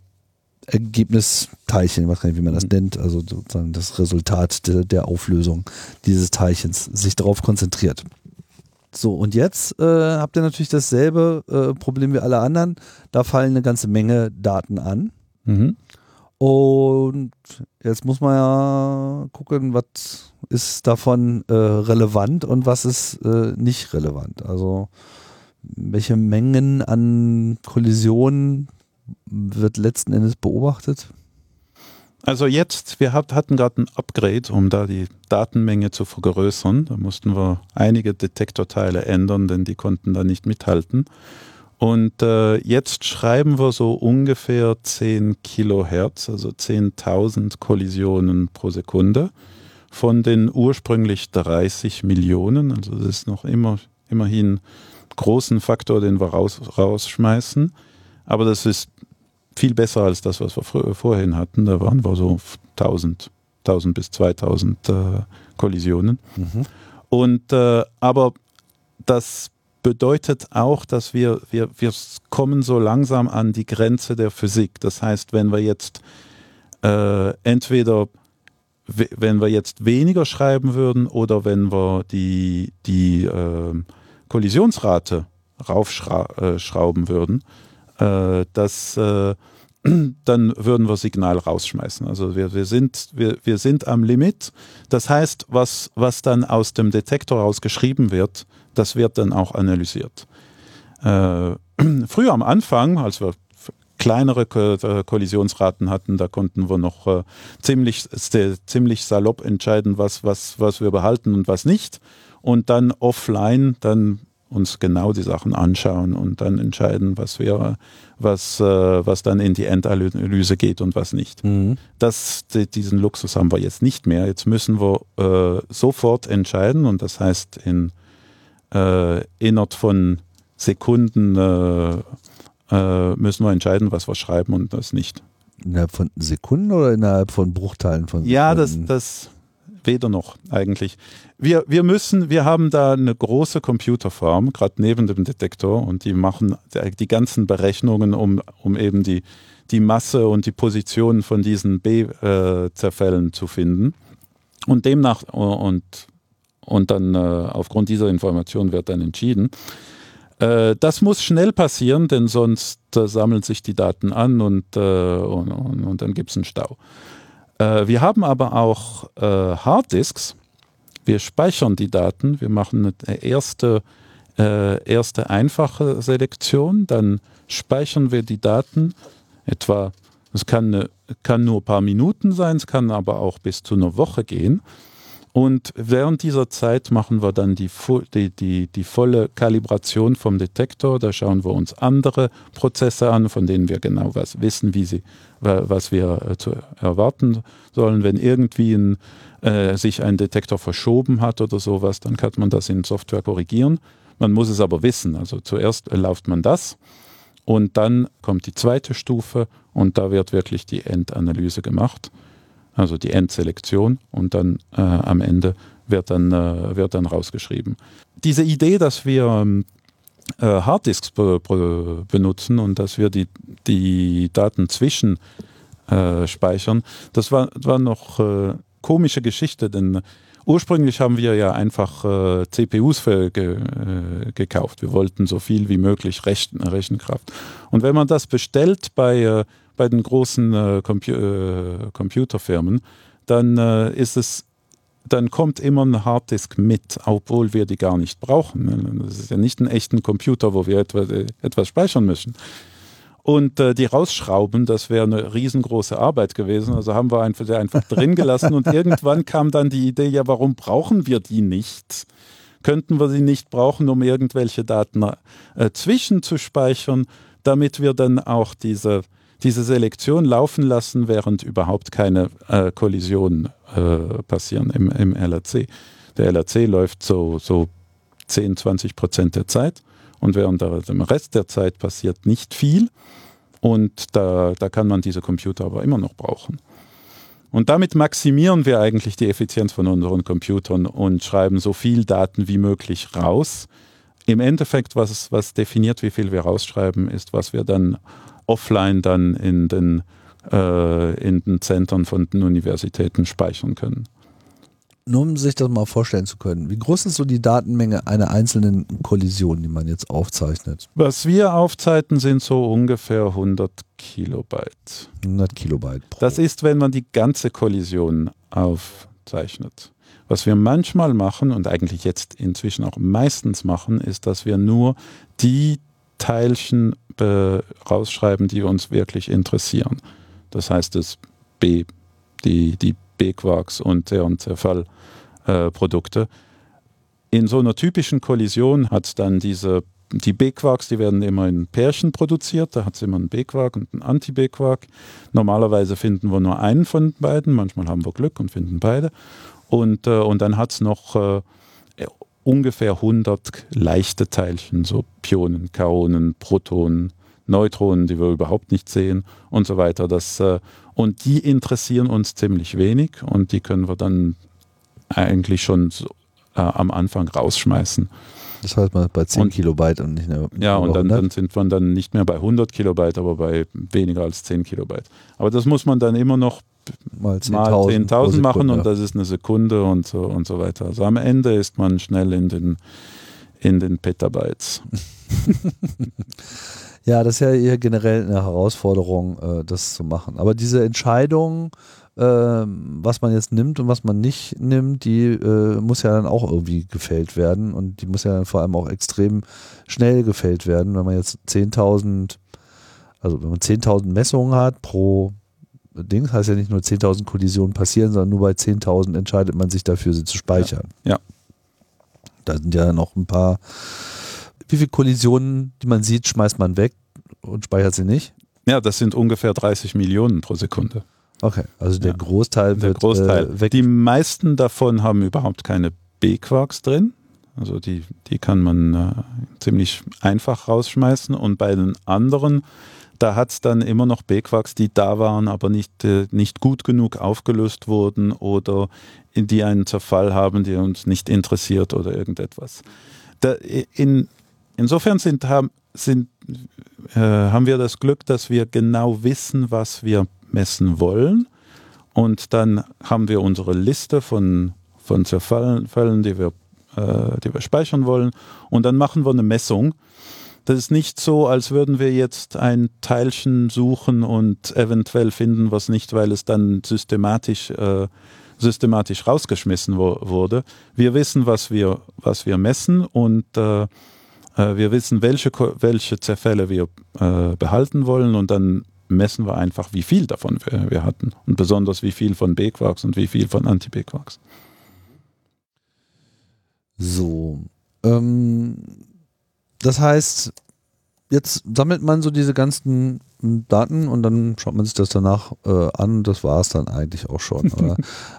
Ergebnisteilchen, ich weiß gar nicht, wie man das mhm. nennt, also sozusagen das Resultat de, der Auflösung dieses Teilchens, sich darauf konzentriert. So, und jetzt äh, habt ihr natürlich dasselbe äh, Problem wie alle anderen. Da fallen eine ganze Menge Daten an. Mhm. Und jetzt muss man ja gucken, was ist davon äh, relevant und was ist äh, nicht relevant. Also welche Mengen an Kollisionen wird letzten Endes beobachtet? Also jetzt, wir hatten gerade ein Upgrade, um da die Datenmenge zu vergrößern. Da mussten wir einige Detektorteile ändern, denn die konnten da nicht mithalten. Und äh, jetzt schreiben wir so ungefähr 10 Kilohertz, also 10.000 Kollisionen pro Sekunde von den ursprünglich 30 Millionen. Also das ist noch immer, immerhin großen Faktor, den wir raus, rausschmeißen. Aber das ist viel besser als das, was wir vorhin hatten. Da waren wir so 1000, 1000 bis 2000 äh, Kollisionen. Mhm. Und äh, aber das bedeutet auch, dass wir, wir, wir kommen so langsam an die Grenze der Physik. Das heißt, wenn wir jetzt äh, entweder wenn wir jetzt weniger schreiben würden oder wenn wir die, die äh, Kollisionsrate raufschrauben äh, würden, äh, das, äh, dann würden wir Signal rausschmeißen. Also wir, wir, sind, wir, wir sind am Limit. Das heißt, was, was dann aus dem Detektor rausgeschrieben wird, das wird dann auch analysiert. Äh, früher am Anfang, als wir kleinere äh, Kollisionsraten hatten, da konnten wir noch äh, ziemlich, ziemlich salopp entscheiden, was, was, was wir behalten und was nicht. Und dann offline, dann uns genau die Sachen anschauen und dann entscheiden, was wir, was, äh, was dann in die Endanalyse geht und was nicht. Mhm. Das, die, diesen Luxus haben wir jetzt nicht mehr. Jetzt müssen wir äh, sofort entscheiden und das heißt in äh, innerhalb von Sekunden äh, äh, müssen wir entscheiden, was wir schreiben und was nicht. Innerhalb von Sekunden oder innerhalb von Bruchteilen von Sekunden? Ja, das, das weder noch eigentlich. Wir, wir müssen, wir haben da eine große Computerfarm, gerade neben dem Detektor, und die machen die ganzen Berechnungen, um, um eben die, die Masse und die Position von diesen B-Zerfällen zu finden. Und demnach, und, und dann äh, aufgrund dieser Information wird dann entschieden. Äh, das muss schnell passieren, denn sonst äh, sammeln sich die Daten an und, äh, und, und, und, dann gibt es einen Stau. Äh, wir haben aber auch äh, Harddisks. Wir speichern die Daten. Wir machen eine erste, erste einfache Selektion. Dann speichern wir die Daten. Etwa, es kann, kann nur ein paar Minuten sein, es kann aber auch bis zu einer Woche gehen. Und während dieser Zeit machen wir dann die, die, die, die, volle Kalibration vom Detektor. Da schauen wir uns andere Prozesse an, von denen wir genau was wissen, wie sie, was wir äh, zu erwarten sollen. Wenn irgendwie ein, äh, sich ein Detektor verschoben hat oder sowas, dann kann man das in Software korrigieren. Man muss es aber wissen. Also zuerst läuft man das und dann kommt die zweite Stufe und da wird wirklich die Endanalyse gemacht also die Endselektion und dann äh, am Ende wird dann, äh, wird dann rausgeschrieben. Diese Idee, dass wir ähm, äh, Harddisks be be benutzen und dass wir die, die Daten zwischen äh, speichern, das war, war noch äh, komische Geschichte, denn ursprünglich haben wir ja einfach äh, CPUs für, ge, gekauft. Wir wollten so viel wie möglich Rechen Rechenkraft. Und wenn man das bestellt bei bei den großen äh, Compu äh, Computerfirmen, dann äh, ist es dann kommt immer ein Harddisk mit, obwohl wir die gar nicht brauchen. Das ist ja nicht ein echter Computer, wo wir etwa, äh, etwas speichern müssen. Und äh, die rausschrauben, das wäre eine riesengroße Arbeit gewesen. Also haben wir einfach, einfach drin gelassen und irgendwann kam dann die Idee, ja, warum brauchen wir die nicht? Könnten wir sie nicht brauchen, um irgendwelche Daten äh, zwischenzuspeichern, damit wir dann auch diese diese Selektion laufen lassen, während überhaupt keine äh, Kollisionen äh, passieren im, im LRC. Der LRC läuft so, so 10, 20 Prozent der Zeit und während der, dem Rest der Zeit passiert nicht viel und da, da kann man diese Computer aber immer noch brauchen. Und damit maximieren wir eigentlich die Effizienz von unseren Computern und schreiben so viel Daten wie möglich raus. Im Endeffekt, was, was definiert, wie viel wir rausschreiben, ist, was wir dann offline dann in den äh, in den Zentren von den Universitäten speichern können. Nur um sich das mal vorstellen zu können, wie groß ist so die Datenmenge einer einzelnen Kollision, die man jetzt aufzeichnet? Was wir aufzeichnen, sind so ungefähr 100 Kilobyte. 100 Kilobyte pro. Das ist, wenn man die ganze Kollision aufzeichnet. Was wir manchmal machen und eigentlich jetzt inzwischen auch meistens machen, ist, dass wir nur die Teilchen rausschreiben, die uns wirklich interessieren. Das heißt, das B, die, die B-Quarks und der und Zerfallprodukte. Äh, in so einer typischen Kollision hat dann diese die B-Quarks, die werden immer in Pärchen produziert. Da hat es immer einen B-Quark und einen Anti-B-Quark. Normalerweise finden wir nur einen von beiden. Manchmal haben wir Glück und finden beide. Und, äh, und dann hat es noch äh, ungefähr 100 leichte Teilchen, so Pionen, Kaonen, Protonen, Neutronen, die wir überhaupt nicht sehen und so weiter. Das, äh, und die interessieren uns ziemlich wenig und die können wir dann eigentlich schon so, äh, am Anfang rausschmeißen. Das heißt mal bei 10 und, Kilobyte und nicht mehr. Ja, und dann, dann, sind wir dann nicht mehr bei 100 Kilobyte, aber bei weniger als 10 Kilobyte. Aber das muss man dann immer noch mal 10.000 10 machen und das ist eine Sekunde und so und so weiter. Also am Ende ist man schnell in den, in den Petabytes. ja, das ist ja eher generell eine Herausforderung, äh, das zu machen. Aber diese Entscheidung, was man jetzt nimmt und was man nicht nimmt, die äh, muss ja dann auch irgendwie gefällt werden und die muss ja dann vor allem auch extrem schnell gefällt werden, wenn man jetzt 10.000, also wenn man 10.000 Messungen hat pro Ding, heißt ja nicht nur 10.000 Kollisionen passieren, sondern nur bei 10.000 entscheidet man sich dafür, sie zu speichern. Ja. ja. Da sind ja noch ein paar, wie viele Kollisionen, die man sieht, schmeißt man weg und speichert sie nicht? Ja, das sind ungefähr 30 Millionen pro Sekunde. Okay, also der ja. Großteil wird der Großteil. Äh, weg. Die meisten davon haben überhaupt keine B-Quarks drin. Also die, die kann man äh, ziemlich einfach rausschmeißen. Und bei den anderen, da hat es dann immer noch B-Quarks, die da waren, aber nicht, äh, nicht gut genug aufgelöst wurden oder die einen Zerfall haben, der uns nicht interessiert oder irgendetwas. Da, in, insofern sind, haben, sind, äh, haben wir das Glück, dass wir genau wissen, was wir messen wollen. Und dann haben wir unsere Liste von, von Zerfällen, die wir, äh, die wir speichern wollen. Und dann machen wir eine Messung. Das ist nicht so, als würden wir jetzt ein Teilchen suchen und eventuell finden was nicht, weil es dann systematisch, äh, systematisch rausgeschmissen wo, wurde. Wir wissen, was wir, was wir messen und äh, äh wir wissen, welche, welche Zerfälle wir äh, behalten wollen und dann messen wir einfach, wie viel davon wir, wir hatten und besonders wie viel von B-Quarks und wie viel von Anti-B-Quarks. So, ähm, das heißt, jetzt sammelt man so diese ganzen Daten und dann schaut man sich das danach äh, an. Das war es dann eigentlich auch schon.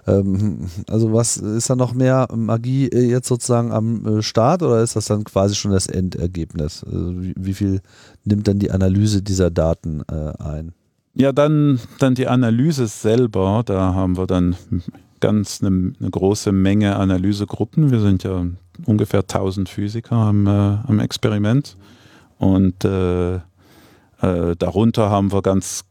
ähm, also was ist da noch mehr Magie äh, jetzt sozusagen am äh, Start oder ist das dann quasi schon das Endergebnis? Also wie, wie, viel nimmt dann die Analyse dieser Daten äh, ein? Ja, dann, dann die Analyse selber. Da haben wir dann ganz eine, eine große Menge Analysegruppen. Wir sind ja ungefähr 1000 Physiker am, äh, am Experiment. Und äh, darunter haben wir ganz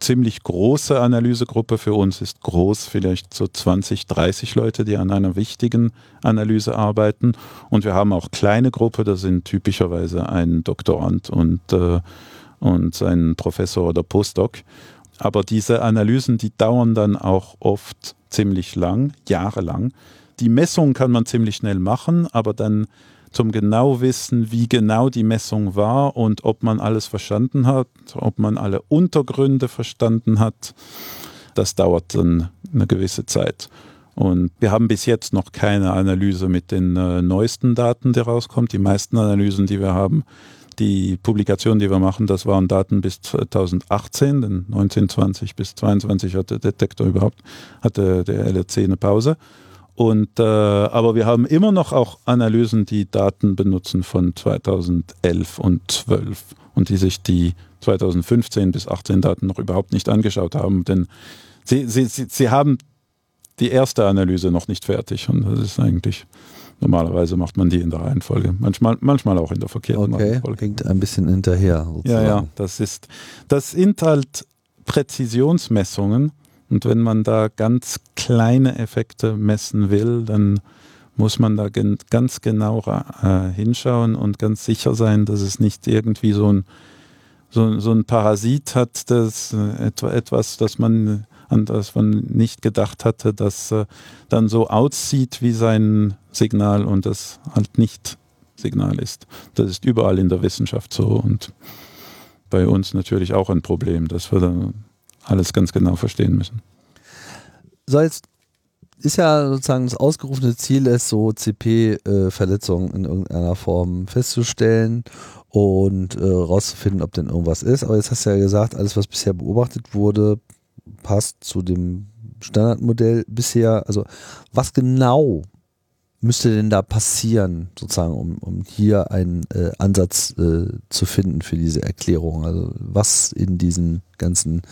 ziemlich große Analysegruppe. Für uns ist groß vielleicht so 20, 30 Leute, die an einer wichtigen Analyse arbeiten. Und wir haben auch kleine Gruppe, das sind typischerweise ein Doktorand und, äh, und ein Professor oder Postdoc. Aber diese Analysen, die dauern dann auch oft ziemlich lang, jahrelang. Die Messung kann man ziemlich schnell machen, aber dann zum genau wissen, wie genau die Messung war und ob man alles verstanden hat, ob man alle Untergründe verstanden hat. Das dauert dann eine gewisse Zeit. Und wir haben bis jetzt noch keine Analyse mit den äh, neuesten Daten, die rauskommt. Die meisten Analysen, die wir haben, die Publikationen, die wir machen, das waren Daten bis 2018, denn 1920 bis 22 hatte der Detektor überhaupt, hatte der LRC eine Pause. Und, äh, aber wir haben immer noch auch Analysen, die Daten benutzen von 2011 und 12 und die sich die 2015 bis 18 Daten noch überhaupt nicht angeschaut haben, denn sie, sie, sie, sie haben die erste Analyse noch nicht fertig und das ist eigentlich Normalerweise macht man die in der Reihenfolge, manchmal, manchmal auch in der verkehrten okay, Reihenfolge. Klingt ein bisschen hinterher. Sozusagen. Ja, ja, das ist, das sind halt Präzisionsmessungen und wenn man da ganz kleine Effekte messen will, dann muss man da gen ganz genau äh, hinschauen und ganz sicher sein, dass es nicht irgendwie so ein, so, so ein Parasit hat, das äh, etwas, das man an das man nicht gedacht hatte, das äh, dann so aussieht wie sein Signal und das halt nicht Signal ist. Das ist überall in der Wissenschaft so und bei uns natürlich auch ein Problem, dass wir dann alles ganz genau verstehen müssen. So, jetzt ist ja sozusagen das ausgerufene Ziel, es so CP-Verletzungen in irgendeiner Form festzustellen und äh, rauszufinden, ob denn irgendwas ist. Aber jetzt hast du ja gesagt, alles, was bisher beobachtet wurde, passt zu dem Standardmodell bisher. Also was genau müsste denn da passieren, sozusagen, um, um hier einen äh, Ansatz äh, zu finden für diese Erklärung? Also was in diesem ganzen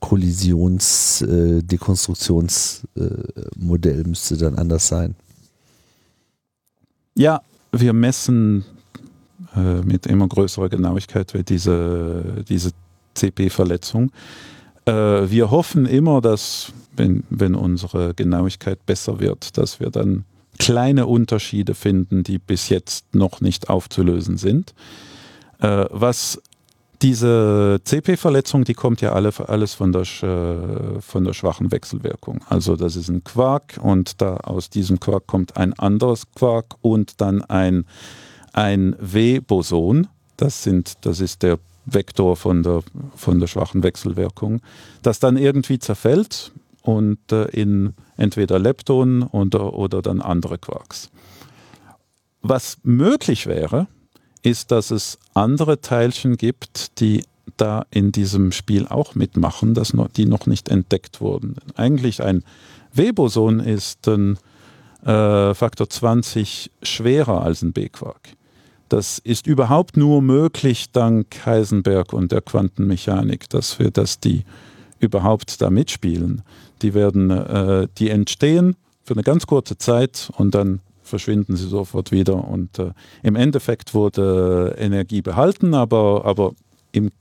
Kollisions-, äh, Dekonstruktionsmodell äh, müsste dann anders sein? Ja, wir messen äh, mit immer größerer Genauigkeit diese, diese CP-Verletzung. Äh, wir hoffen immer, dass, wenn, wenn unsere Genauigkeit besser wird, dass wir dann kleine Unterschiede finden, die bis jetzt noch nicht aufzulösen sind. Äh, was diese CP-Verletzung, die kommt ja alle, alles von der, äh, von der schwachen Wechselwirkung. Also das ist ein Quark und da aus diesem Quark kommt ein anderes Quark und dann ein, ein W-Boson. Das, sind, das ist der Vektor von der, von der schwachen Wechselwirkung, das dann irgendwie zerfällt und äh, in entweder Lepton oder, oder dann andere Quarks. Was möglich wäre, ist, dass es andere Teilchen gibt, die da in diesem Spiel auch mitmachen, das noch, die noch nicht entdeckt wurden. Eigentlich ein W-Boson ist ein äh, Faktor 20 schwerer als ein B-Quark. Das ist überhaupt nur möglich dank Heisenberg und der Quantenmechanik, dass wir, dass die überhaupt da mitspielen. Die werden, äh, die entstehen für eine ganz kurze Zeit und dann verschwinden sie sofort wieder. Und äh, im Endeffekt wurde Energie behalten, aber, aber im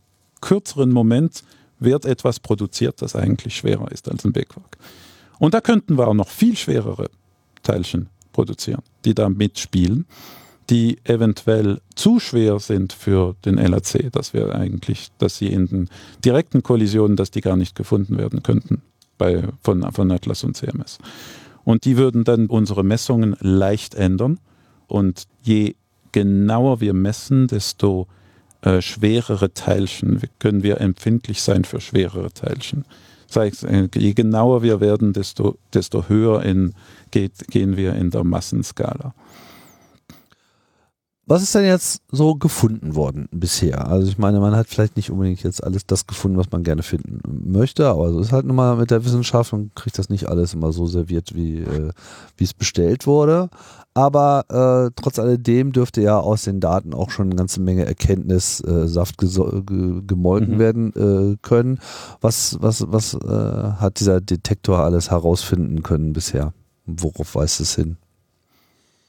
kürzeren Moment wird etwas produziert, das eigentlich schwerer ist als ein Bergwerk. Und da könnten wir auch noch viel schwerere Teilchen produzieren, die da mitspielen die eventuell zu schwer sind für den LAC, dass wir eigentlich, dass sie in den direkten Kollisionen, dass die gar nicht gefunden werden könnten bei, von, von Atlas und CMS. Und die würden dann unsere Messungen leicht ändern. Und je genauer wir messen, desto äh, schwerere Teilchen können wir empfindlich sein für schwerere Teilchen. Das heißt, äh, je genauer wir werden, desto, desto höher in, geht, gehen wir in der Massenskala. Was ist denn jetzt so gefunden worden bisher? Also ich meine, man hat vielleicht nicht unbedingt jetzt alles das gefunden, was man gerne finden möchte, aber so ist halt nun mal mit der Wissenschaft und kriegt das nicht alles immer so serviert, wie äh, wie es bestellt wurde. Aber äh, trotz alledem dürfte ja aus den Daten auch schon eine ganze Menge Erkenntnissaft äh, ge gemolken mhm. werden äh, können. Was, was, was äh, hat dieser Detektor alles herausfinden können bisher? Worauf weist es hin?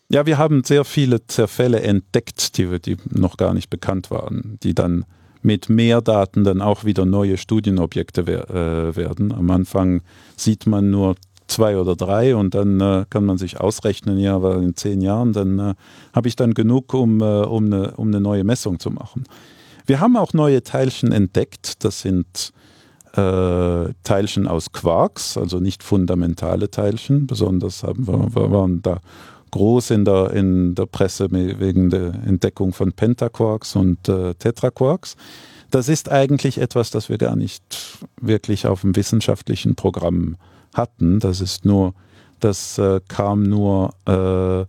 Ja, wir haben sehr viele Zerfälle entdeckt, die, die noch gar nicht bekannt waren, die dann mit mehr Daten dann auch wieder neue Studienobjekte wer äh, werden. Am Anfang sieht man nur zwei oder drei und dann äh, kann man sich ausrechnen, ja, weil in zehn Jahren, dann äh, habe ich dann genug, um, äh, um, eine, um eine neue Messung zu machen. Wir haben auch neue Teilchen entdeckt, das sind äh, Teilchen aus Quarks, also nicht fundamentale Teilchen, besonders haben wir, waren da groß in der, in der Presse wegen der Entdeckung von Pentaquarks und äh, Tetraquarks. Das ist eigentlich etwas, das wir gar nicht wirklich auf dem wissenschaftlichen Programm hatten. Das ist nur, das äh, kam nur äh,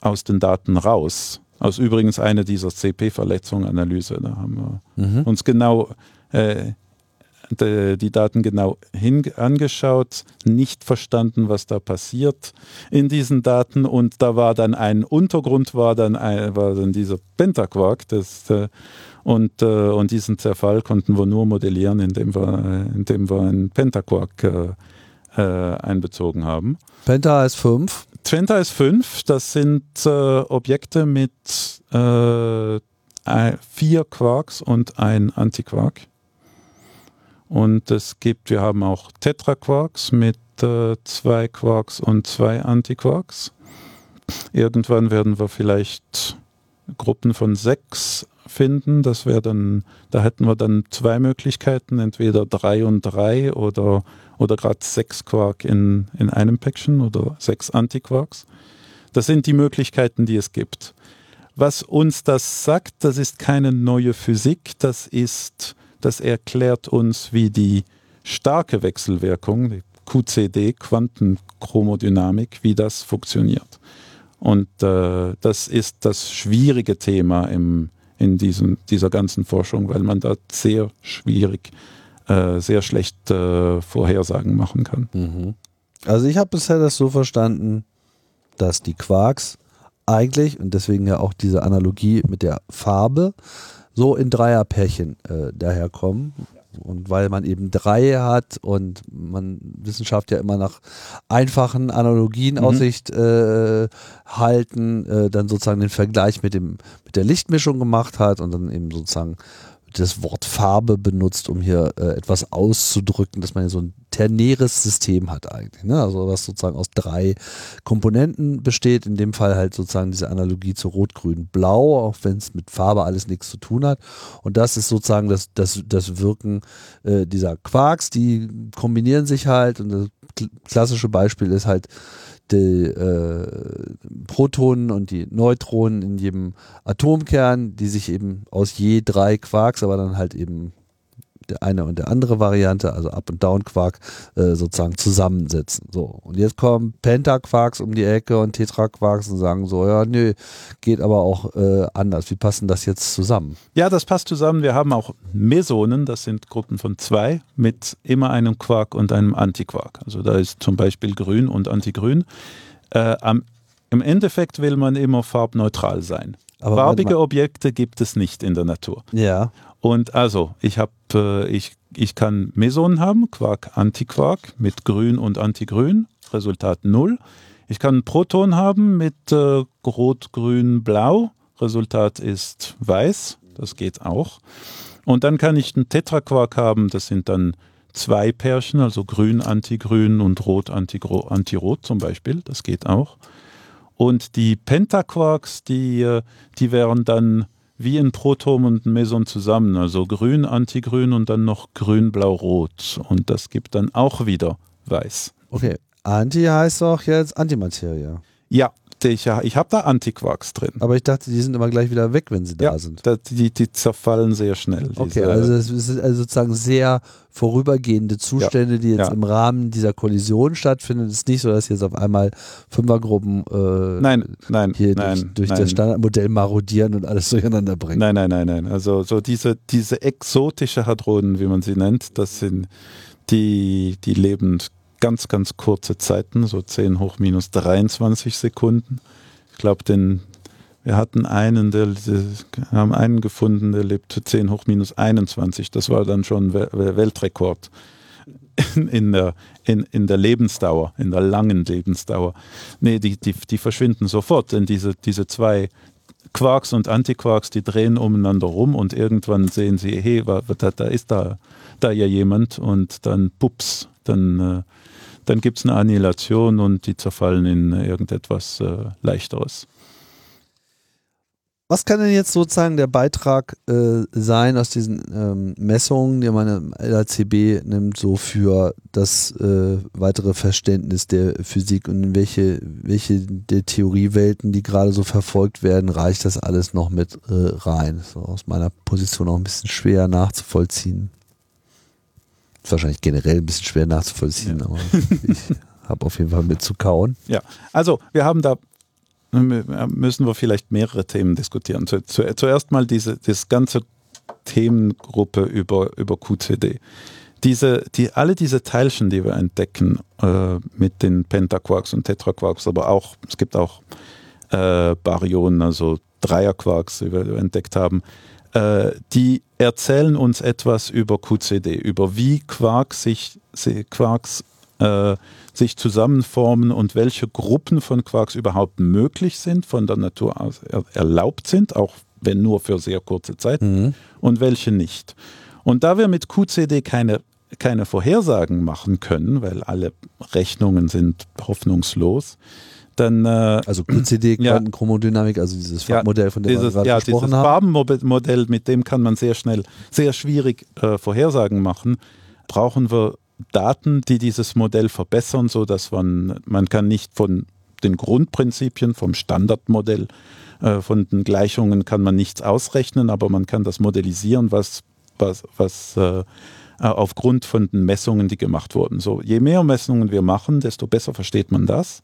aus den Daten raus. Aus übrigens einer dieser CP-Verletzung-Analyse. Da haben wir mhm. uns genau äh, die Daten genau hin angeschaut, nicht verstanden, was da passiert in diesen Daten und da war dann ein Untergrund, war dann, ein, war dann dieser Pentaquark, das, äh, und, äh, und diesen Zerfall konnten wir nur modellieren, indem wir, indem wir einen Pentaquark äh, einbezogen haben. Penta ist 5. Penta ist 5, das sind äh, Objekte mit äh, vier Quarks und ein Antiquark. Und es gibt, wir haben auch Tetraquarks mit äh, zwei Quarks und zwei Antiquarks. Irgendwann werden wir vielleicht Gruppen von sechs finden. Das wäre dann, da hätten wir dann zwei Möglichkeiten, entweder drei und drei oder, oder gerade sechs Quark in, in einem Päckchen oder sechs Antiquarks. Das sind die Möglichkeiten, die es gibt. Was uns das sagt, das ist keine neue Physik, das ist, das erklärt uns, wie die starke Wechselwirkung, die QCD, Quantenchromodynamik, wie das funktioniert. Und äh, das ist das schwierige Thema im, in diesem, dieser ganzen Forschung, weil man da sehr schwierig, äh, sehr schlecht äh, Vorhersagen machen kann. Mhm. Also ich habe bisher das so verstanden, dass die Quarks eigentlich, und deswegen ja auch diese Analogie mit der Farbe, so in Dreierpärchen äh, daherkommen. Und weil man eben drei hat und man Wissenschaft ja immer nach einfachen Analogien mhm. Aussicht äh, halten, äh, dann sozusagen den Vergleich mit dem mit der Lichtmischung gemacht hat und dann eben sozusagen das Wort Farbe benutzt, um hier äh, etwas auszudrücken, dass man so ein ternäres System hat eigentlich. Ne? Also was sozusagen aus drei Komponenten besteht, in dem Fall halt sozusagen diese Analogie zu Rot, Grün, Blau, auch wenn es mit Farbe alles nichts zu tun hat. Und das ist sozusagen das, das, das Wirken äh, dieser Quarks, die kombinieren sich halt und das klassische Beispiel ist halt die äh, Protonen und die Neutronen in jedem Atomkern, die sich eben aus je drei Quarks, aber dann halt eben der eine und der andere Variante, also Up- und Down-Quark, äh, sozusagen zusammensetzen. So. Und jetzt kommen Pentaquarks um die Ecke und Tetraquarks und sagen so, ja, nö, geht aber auch äh, anders. Wie passen das jetzt zusammen? Ja, das passt zusammen. Wir haben auch Mesonen, das sind Gruppen von zwei, mit immer einem Quark und einem Antiquark. Also da ist zum Beispiel Grün und Antigrün. Äh, am, Im Endeffekt will man immer farbneutral sein. Aber Farbige Objekte gibt es nicht in der Natur. Ja. Und also, ich habe, äh, ich, ich kann Mesonen haben, Quark, Antiquark mit Grün und Antigrün, Resultat 0. Ich kann Proton haben mit äh, Rot, Grün, Blau, Resultat ist Weiß, das geht auch. Und dann kann ich einen Tetraquark haben, das sind dann zwei Pärchen, also Grün, Antigrün und Rot, Antirot zum Beispiel, das geht auch. Und die Pentaquarks, die, äh, die wären dann wie ein Proton und ein Meson zusammen, also grün, antigrün und dann noch grün, blau, rot. Und das gibt dann auch wieder weiß. Okay, Anti heißt auch jetzt Antimaterie. Ja, ich, ich habe da Antiquarks drin. Aber ich dachte, die sind immer gleich wieder weg, wenn sie da ja, sind. Das, die, die zerfallen sehr schnell. Okay, also es sind also sozusagen sehr vorübergehende Zustände, ja, die jetzt ja. im Rahmen dieser Kollision stattfinden. Es ist nicht so, dass jetzt auf einmal Fünfergruppen äh, nein, nein, hier nein, durch, durch nein. das Standardmodell marodieren und alles durcheinander bringen. Nein, nein, nein, nein. Also so diese, diese exotische Hadronen, wie man sie nennt, das sind die, die leben ganz, ganz kurze Zeiten, so 10 hoch minus 23 Sekunden. Ich glaube, den wir hatten einen, der, haben einen gefunden, der lebt 10 hoch minus 21. Das war dann schon Weltrekord in der, in, in der Lebensdauer, in der langen Lebensdauer. Nee, die, die, die verschwinden sofort, denn diese, diese zwei Quarks und Antiquarks, die drehen umeinander rum und irgendwann sehen sie, hey, da, da ist da, da ja jemand und dann pups, dann äh, dann gibt es eine Annihilation und die zerfallen in irgendetwas äh, Leichteres. Was kann denn jetzt sozusagen der Beitrag äh, sein aus diesen ähm, Messungen, die man im LACB nimmt, so für das äh, weitere Verständnis der Physik und in welche, welche der Theoriewelten, die gerade so verfolgt werden, reicht das alles noch mit äh, rein? So aus meiner Position auch ein bisschen schwer nachzuvollziehen. Ist wahrscheinlich generell ein bisschen schwer nachzuvollziehen, ja. aber ich habe auf jeden Fall mit zu kauen. Ja, also wir haben da müssen wir vielleicht mehrere Themen diskutieren. Zu, zu, zuerst mal diese das ganze Themengruppe über, über QCD. Diese, die, alle diese Teilchen, die wir entdecken äh, mit den Pentaquarks und Tetraquarks, aber auch, es gibt auch äh, Baryonen, also Dreierquarks, die wir entdeckt haben, äh, die erzählen uns etwas über QCD, über wie Quarks sich, Quarks äh, sich zusammenformen und welche Gruppen von Quarks überhaupt möglich sind, von der Natur aus erlaubt sind, auch wenn nur für sehr kurze Zeit, mhm. und welche nicht. Und da wir mit QCD keine keine Vorhersagen machen können, weil alle Rechnungen sind hoffnungslos, dann äh, also QCD Quantenchromodynamik, ja, also dieses Farbmodell, von dem dieses, wir gerade ja, gesprochen dieses haben. Farbenmodell, mit dem kann man sehr schnell, sehr schwierig äh, Vorhersagen machen. Brauchen wir Daten, die dieses Modell verbessern, so dass man man kann nicht von den Grundprinzipien vom Standardmodell äh, von den Gleichungen kann man nichts ausrechnen, aber man kann das modellisieren, was was was äh, aufgrund von den Messungen, die gemacht wurden. So, je mehr Messungen wir machen, desto besser versteht man das.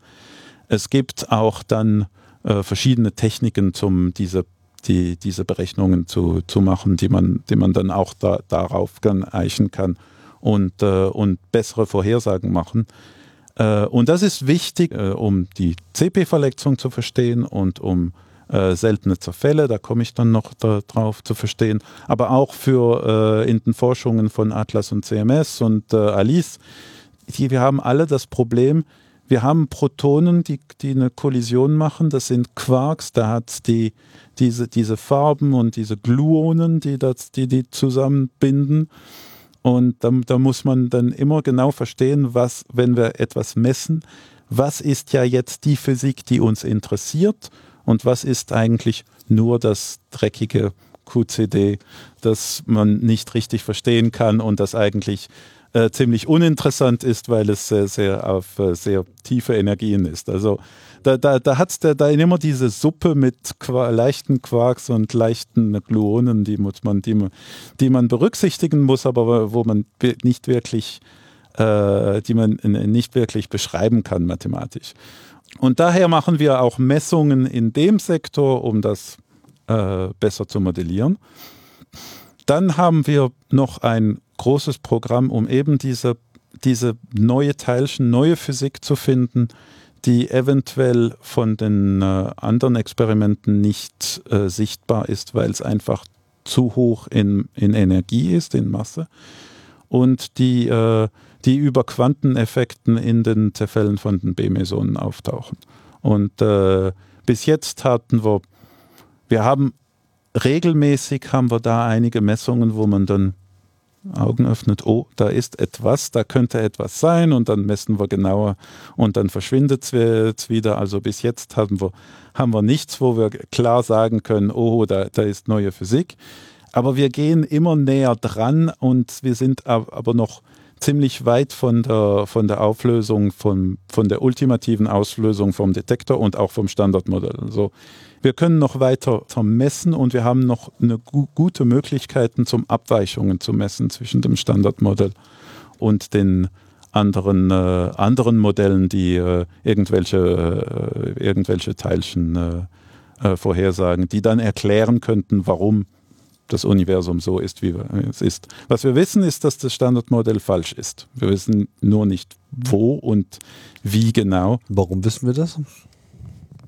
Es gibt auch dann äh, verschiedene Techniken, um diese, die, diese Berechnungen zu, zu machen, die man, die man dann auch da, darauf kann, eichen kann und, äh, und bessere Vorhersagen machen. Äh, und das ist wichtig, äh, um die CP-Verletzung zu verstehen und um äh, seltene Zerfälle, da komme ich dann noch da, drauf zu verstehen, aber auch für äh, in den Forschungen von Atlas und CMS und äh, Alice. Die, wir haben alle das Problem, wir haben Protonen, die, die eine Kollision machen. Das sind Quarks. Da hat die, diese, diese Farben und diese Gluonen, die, das, die die zusammenbinden. Und da, da muss man dann immer genau verstehen, was, wenn wir etwas messen, was ist ja jetzt die Physik, die uns interessiert und was ist eigentlich nur das dreckige QCD, das man nicht richtig verstehen kann und das eigentlich äh, ziemlich uninteressant ist, weil es sehr, sehr auf äh, sehr tiefe Energien ist. Also da, da, da hat es da, immer diese Suppe mit Qua leichten Quarks und leichten Gluonen, die muss man, die, die man berücksichtigen muss, aber wo man nicht wirklich, äh, die man nicht wirklich beschreiben kann mathematisch. Und daher machen wir auch Messungen in dem Sektor, um das äh, besser zu modellieren. Dann haben wir noch ein großes Programm, um eben diese, diese neue Teilchen, neue Physik zu finden, die eventuell von den äh, anderen Experimenten nicht äh, sichtbar ist, weil es einfach zu hoch in, in Energie ist, in Masse, und die, äh, die über Quanteneffekten in den Zerfällen von den B-Mesonen auftauchen. Und äh, bis jetzt hatten wir, wir haben regelmäßig haben wir da einige Messungen, wo man dann Augen öffnet, oh, da ist etwas, da könnte etwas sein und dann messen wir genauer und dann verschwindet es wieder. Also bis jetzt haben wir, haben wir nichts, wo wir klar sagen können, oh, da, da ist neue Physik. Aber wir gehen immer näher dran und wir sind aber noch ziemlich weit von der, von der Auflösung, von, von der ultimativen Auslösung vom Detektor und auch vom Standardmodell. Also wir können noch weiter messen und wir haben noch eine gu gute Möglichkeiten zum Abweichungen zu messen zwischen dem Standardmodell und den anderen, äh, anderen Modellen, die äh, irgendwelche, äh, irgendwelche Teilchen äh, äh, vorhersagen, die dann erklären könnten, warum das Universum so ist, wie es ist. Was wir wissen, ist, dass das Standardmodell falsch ist. Wir wissen nur nicht, wo und wie genau. Warum wissen wir das?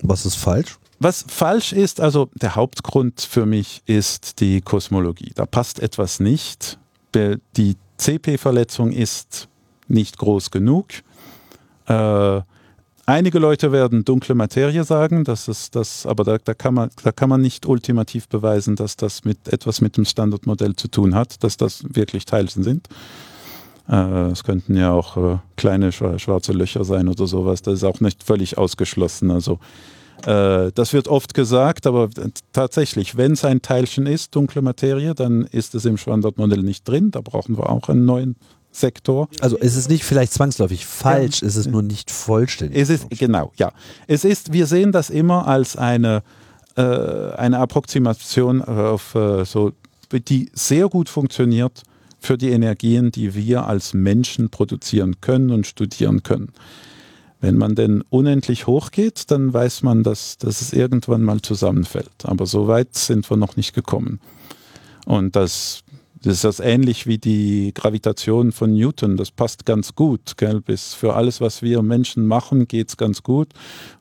Was ist falsch? Was falsch ist, also der Hauptgrund für mich ist die Kosmologie. Da passt etwas nicht. Die CP-Verletzung ist nicht groß genug. Äh, einige Leute werden dunkle Materie sagen, das ist das, aber da, da, kann man, da kann man nicht ultimativ beweisen, dass das mit etwas mit dem Standardmodell zu tun hat, dass das wirklich Teilchen sind. Äh, es könnten ja auch äh, kleine schwarze Löcher sein oder sowas. Das ist auch nicht völlig ausgeschlossen. Also äh, das wird oft gesagt, aber tatsächlich, wenn es ein Teilchen ist, dunkle Materie, dann ist es im Standardmodell nicht drin. Da brauchen wir auch einen neuen Sektor. Also es ist nicht vielleicht zwangsläufig falsch, ja. es ist nur nicht vollständig. Es ist genau, ja. Es ist, wir sehen das immer als eine äh, eine Approximation auf äh, so, die sehr gut funktioniert für die Energien, die wir als Menschen produzieren können und studieren können. Wenn man denn unendlich hoch geht, dann weiß man, dass, dass es irgendwann mal zusammenfällt. Aber so weit sind wir noch nicht gekommen. Und das das ist das ähnlich wie die Gravitation von Newton. Das passt ganz gut. Gell? Bis für alles, was wir Menschen machen, geht es ganz gut.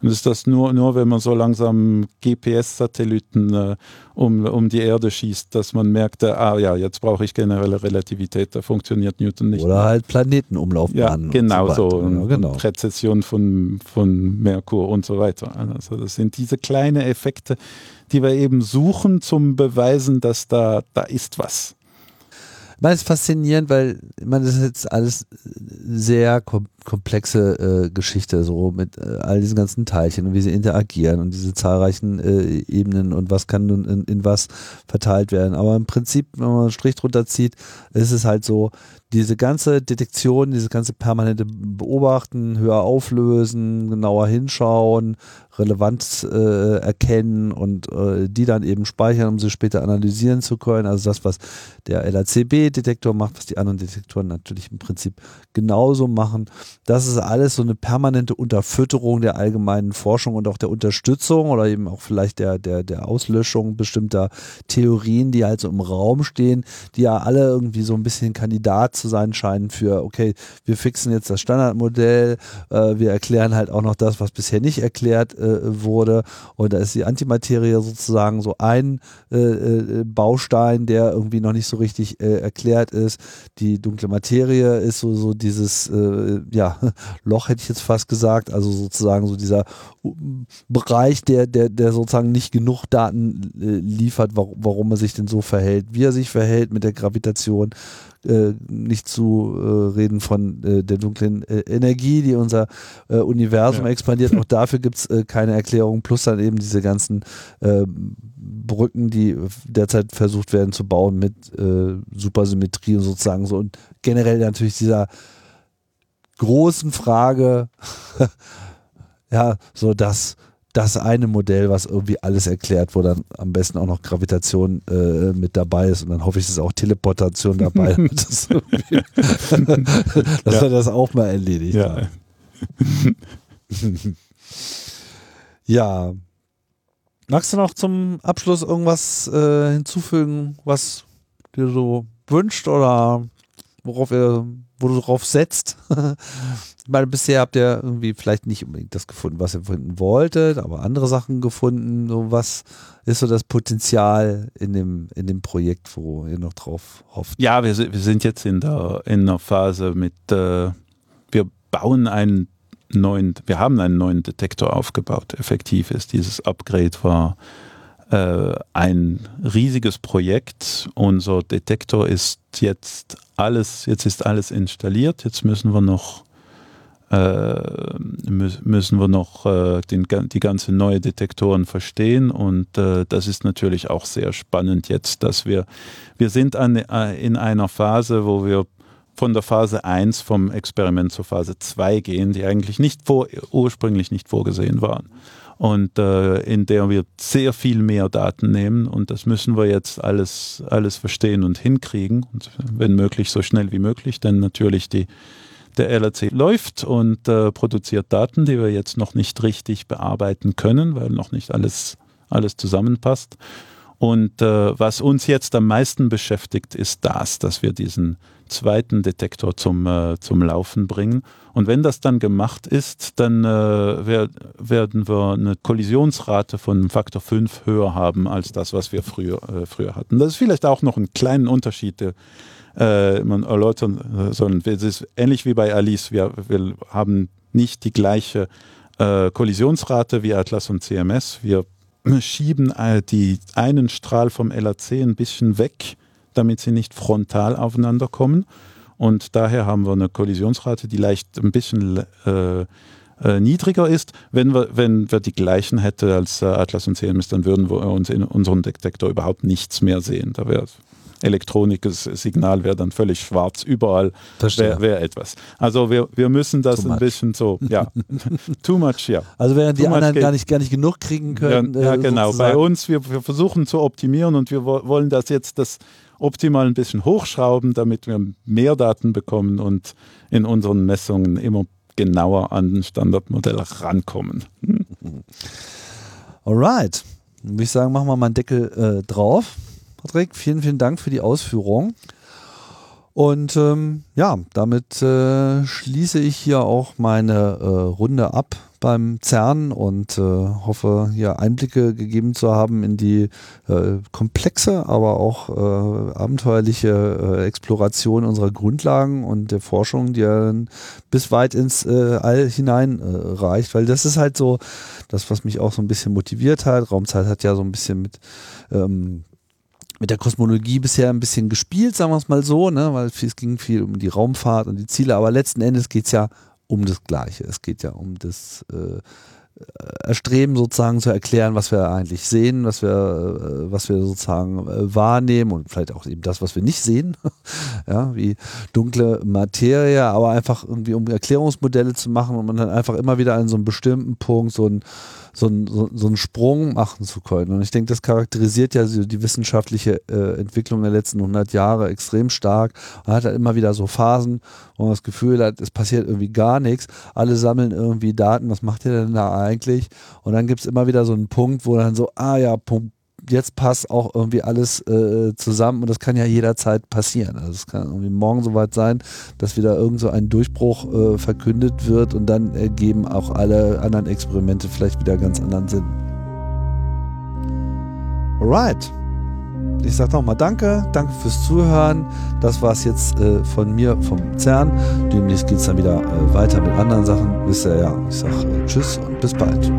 Und ist das nur, nur, wenn man so langsam GPS-Satelliten äh, um, um die Erde schießt, dass man merkt, äh, ah ja, jetzt brauche ich generelle Relativität, da funktioniert Newton nicht. Oder mehr. halt Planetenumlaufbahnen. Ja, genau so. so. Ja, genau. Präzession von, von Merkur und so weiter. Also das sind diese kleinen Effekte, die wir eben suchen zum Beweisen, dass da, da ist was. Meine, es ist faszinierend, weil meine, das jetzt alles sehr kom komplexe äh, Geschichte, so mit äh, all diesen ganzen Teilchen und wie sie interagieren und diese zahlreichen äh, Ebenen und was kann nun in, in, was verteilt werden. Aber im Prinzip, wenn man einen Strich drunter zieht, ist es halt so, diese ganze Detektion, diese ganze permanente Beobachten, höher auflösen, genauer hinschauen, Relevanz äh, erkennen und äh, die dann eben speichern, um sie später analysieren zu können. Also das, was der LACB-Detektor macht, was die anderen Detektoren natürlich im Prinzip genauso machen. Das ist alles so eine permanente Unterfütterung der allgemeinen Forschung und auch der Unterstützung oder eben auch vielleicht der, der, der Auslöschung bestimmter Theorien, die halt so im Raum stehen, die ja alle irgendwie so ein bisschen Kandidat zu sein scheinen für, okay, wir fixen jetzt das Standardmodell, äh, wir erklären halt auch noch das, was bisher nicht erklärt äh, wurde. Und da ist die Antimaterie sozusagen so ein äh, äh, Baustein, der irgendwie noch nicht so richtig äh, erklärt ist. Die dunkle Materie ist so, so dieses äh, ja, Loch, hätte ich jetzt fast gesagt, also sozusagen so dieser Bereich, der, der, der sozusagen nicht genug Daten liefert, warum, warum er sich denn so verhält, wie er sich verhält mit der Gravitation äh, nicht zu äh, reden von äh, der dunklen äh, Energie, die unser äh, Universum ja. expandiert. Auch dafür gibt es äh, keine Erklärung. Plus dann eben diese ganzen Brücken, die derzeit versucht werden zu bauen mit Supersymmetrie und sozusagen so. Und generell natürlich dieser großen Frage, ja, so dass das eine Modell, was irgendwie alles erklärt, wo dann am besten auch noch Gravitation äh, mit dabei ist und dann hoffe ich, dass auch Teleportation dabei ist, dass ja. er das auch mal erledigt ja. ja. Magst du noch zum Abschluss irgendwas äh, hinzufügen, was dir so wünscht oder worauf ihr, wo du drauf setzt? weil bisher habt ihr irgendwie vielleicht nicht unbedingt das gefunden, was ihr finden wolltet, aber andere Sachen gefunden. So was ist so das Potenzial in dem, in dem Projekt, wo ihr noch drauf hofft? Ja, wir, wir sind jetzt in der, in der Phase mit, äh, wir bauen einen neuen, wir haben einen neuen Detektor aufgebaut. Effektiv ist dieses Upgrade war äh, ein riesiges Projekt. Unser Detektor ist jetzt alles, jetzt ist alles installiert. Jetzt müssen wir noch äh, müssen wir noch äh, den, die ganze neue Detektoren verstehen und äh, das ist natürlich auch sehr spannend jetzt, dass wir, wir sind an, äh, in einer Phase, wo wir von der Phase 1 vom Experiment zur Phase 2 gehen, die eigentlich nicht vor, ursprünglich nicht vorgesehen waren und äh, in der wir sehr viel mehr Daten nehmen. Und das müssen wir jetzt alles, alles verstehen und hinkriegen. Und wenn möglich so schnell wie möglich, denn natürlich die der LRC läuft und äh, produziert Daten, die wir jetzt noch nicht richtig bearbeiten können, weil noch nicht alles, alles zusammenpasst. Und äh, was uns jetzt am meisten beschäftigt, ist das, dass wir diesen zweiten Detektor zum, äh, zum Laufen bringen. Und wenn das dann gemacht ist, dann äh, wer, werden wir eine Kollisionsrate von Faktor 5 höher haben als das, was wir früher, äh, früher hatten. Das ist vielleicht auch noch ein kleiner Unterschied, äh, man erläutern soll. Es ist ähnlich wie bei Alice. Wir, wir haben nicht die gleiche äh, Kollisionsrate wie Atlas und CMS. Wir schieben äh, die einen Strahl vom LAC ein bisschen weg, damit sie nicht frontal aufeinander kommen. Und daher haben wir eine Kollisionsrate, die leicht ein bisschen äh, äh, niedriger ist. Wenn wir, wenn wir die gleichen hätten als äh, Atlas und CMS, dann würden wir uns in unserem Detektor überhaupt nichts mehr sehen. Da wäre elektronisches Signal wäre dann völlig schwarz. Überall wäre wär etwas. Also wir, wir müssen das too ein much. bisschen so, ja, too much, ja. Also während too die anderen gar nicht, gar nicht genug kriegen können. Ja, ja äh, genau. Bei uns, wir, wir versuchen zu optimieren und wir wollen das jetzt das optimal ein bisschen hochschrauben, damit wir mehr Daten bekommen und in unseren Messungen immer genauer an den Standardmodell rankommen. Alright. Würde ich sagen, machen wir mal einen Deckel äh, drauf. Patrick. Vielen, vielen Dank für die Ausführung. Und ähm, ja, damit äh, schließe ich hier auch meine äh, Runde ab beim CERN und äh, hoffe, hier Einblicke gegeben zu haben in die äh, komplexe, aber auch äh, abenteuerliche äh, Exploration unserer Grundlagen und der Forschung, die ja bis weit ins All hinein reicht, weil das ist halt so das, was mich auch so ein bisschen motiviert hat. Raumzeit hat ja so ein bisschen mit ähm, mit der Kosmologie bisher ein bisschen gespielt, sagen wir es mal so, ne? weil es ging viel um die Raumfahrt und die Ziele, aber letzten Endes geht es ja um das Gleiche. Es geht ja um das äh, Erstreben sozusagen zu erklären, was wir eigentlich sehen, was wir, äh, was wir sozusagen äh, wahrnehmen und vielleicht auch eben das, was wir nicht sehen, ja, wie dunkle Materie, aber einfach irgendwie um Erklärungsmodelle zu machen und man dann einfach immer wieder an so einem bestimmten Punkt so ein so, so, so einen Sprung machen zu können. Und ich denke, das charakterisiert ja die wissenschaftliche äh, Entwicklung der letzten 100 Jahre extrem stark. Man hat halt immer wieder so Phasen, wo man das Gefühl hat, es passiert irgendwie gar nichts. Alle sammeln irgendwie Daten, was macht ihr denn da eigentlich? Und dann gibt es immer wieder so einen Punkt, wo dann so, ah ja, Punkt jetzt passt auch irgendwie alles äh, zusammen und das kann ja jederzeit passieren. Also es kann irgendwie morgen soweit sein, dass wieder irgend so ein Durchbruch äh, verkündet wird und dann ergeben auch alle anderen Experimente vielleicht wieder ganz anderen Sinn. Alright. Ich sage nochmal Danke, danke fürs Zuhören. Das war es jetzt äh, von mir vom CERN. Demnächst geht es dann wieder äh, weiter mit anderen Sachen. Wisst ihr ja, ich sage äh, Tschüss und bis bald.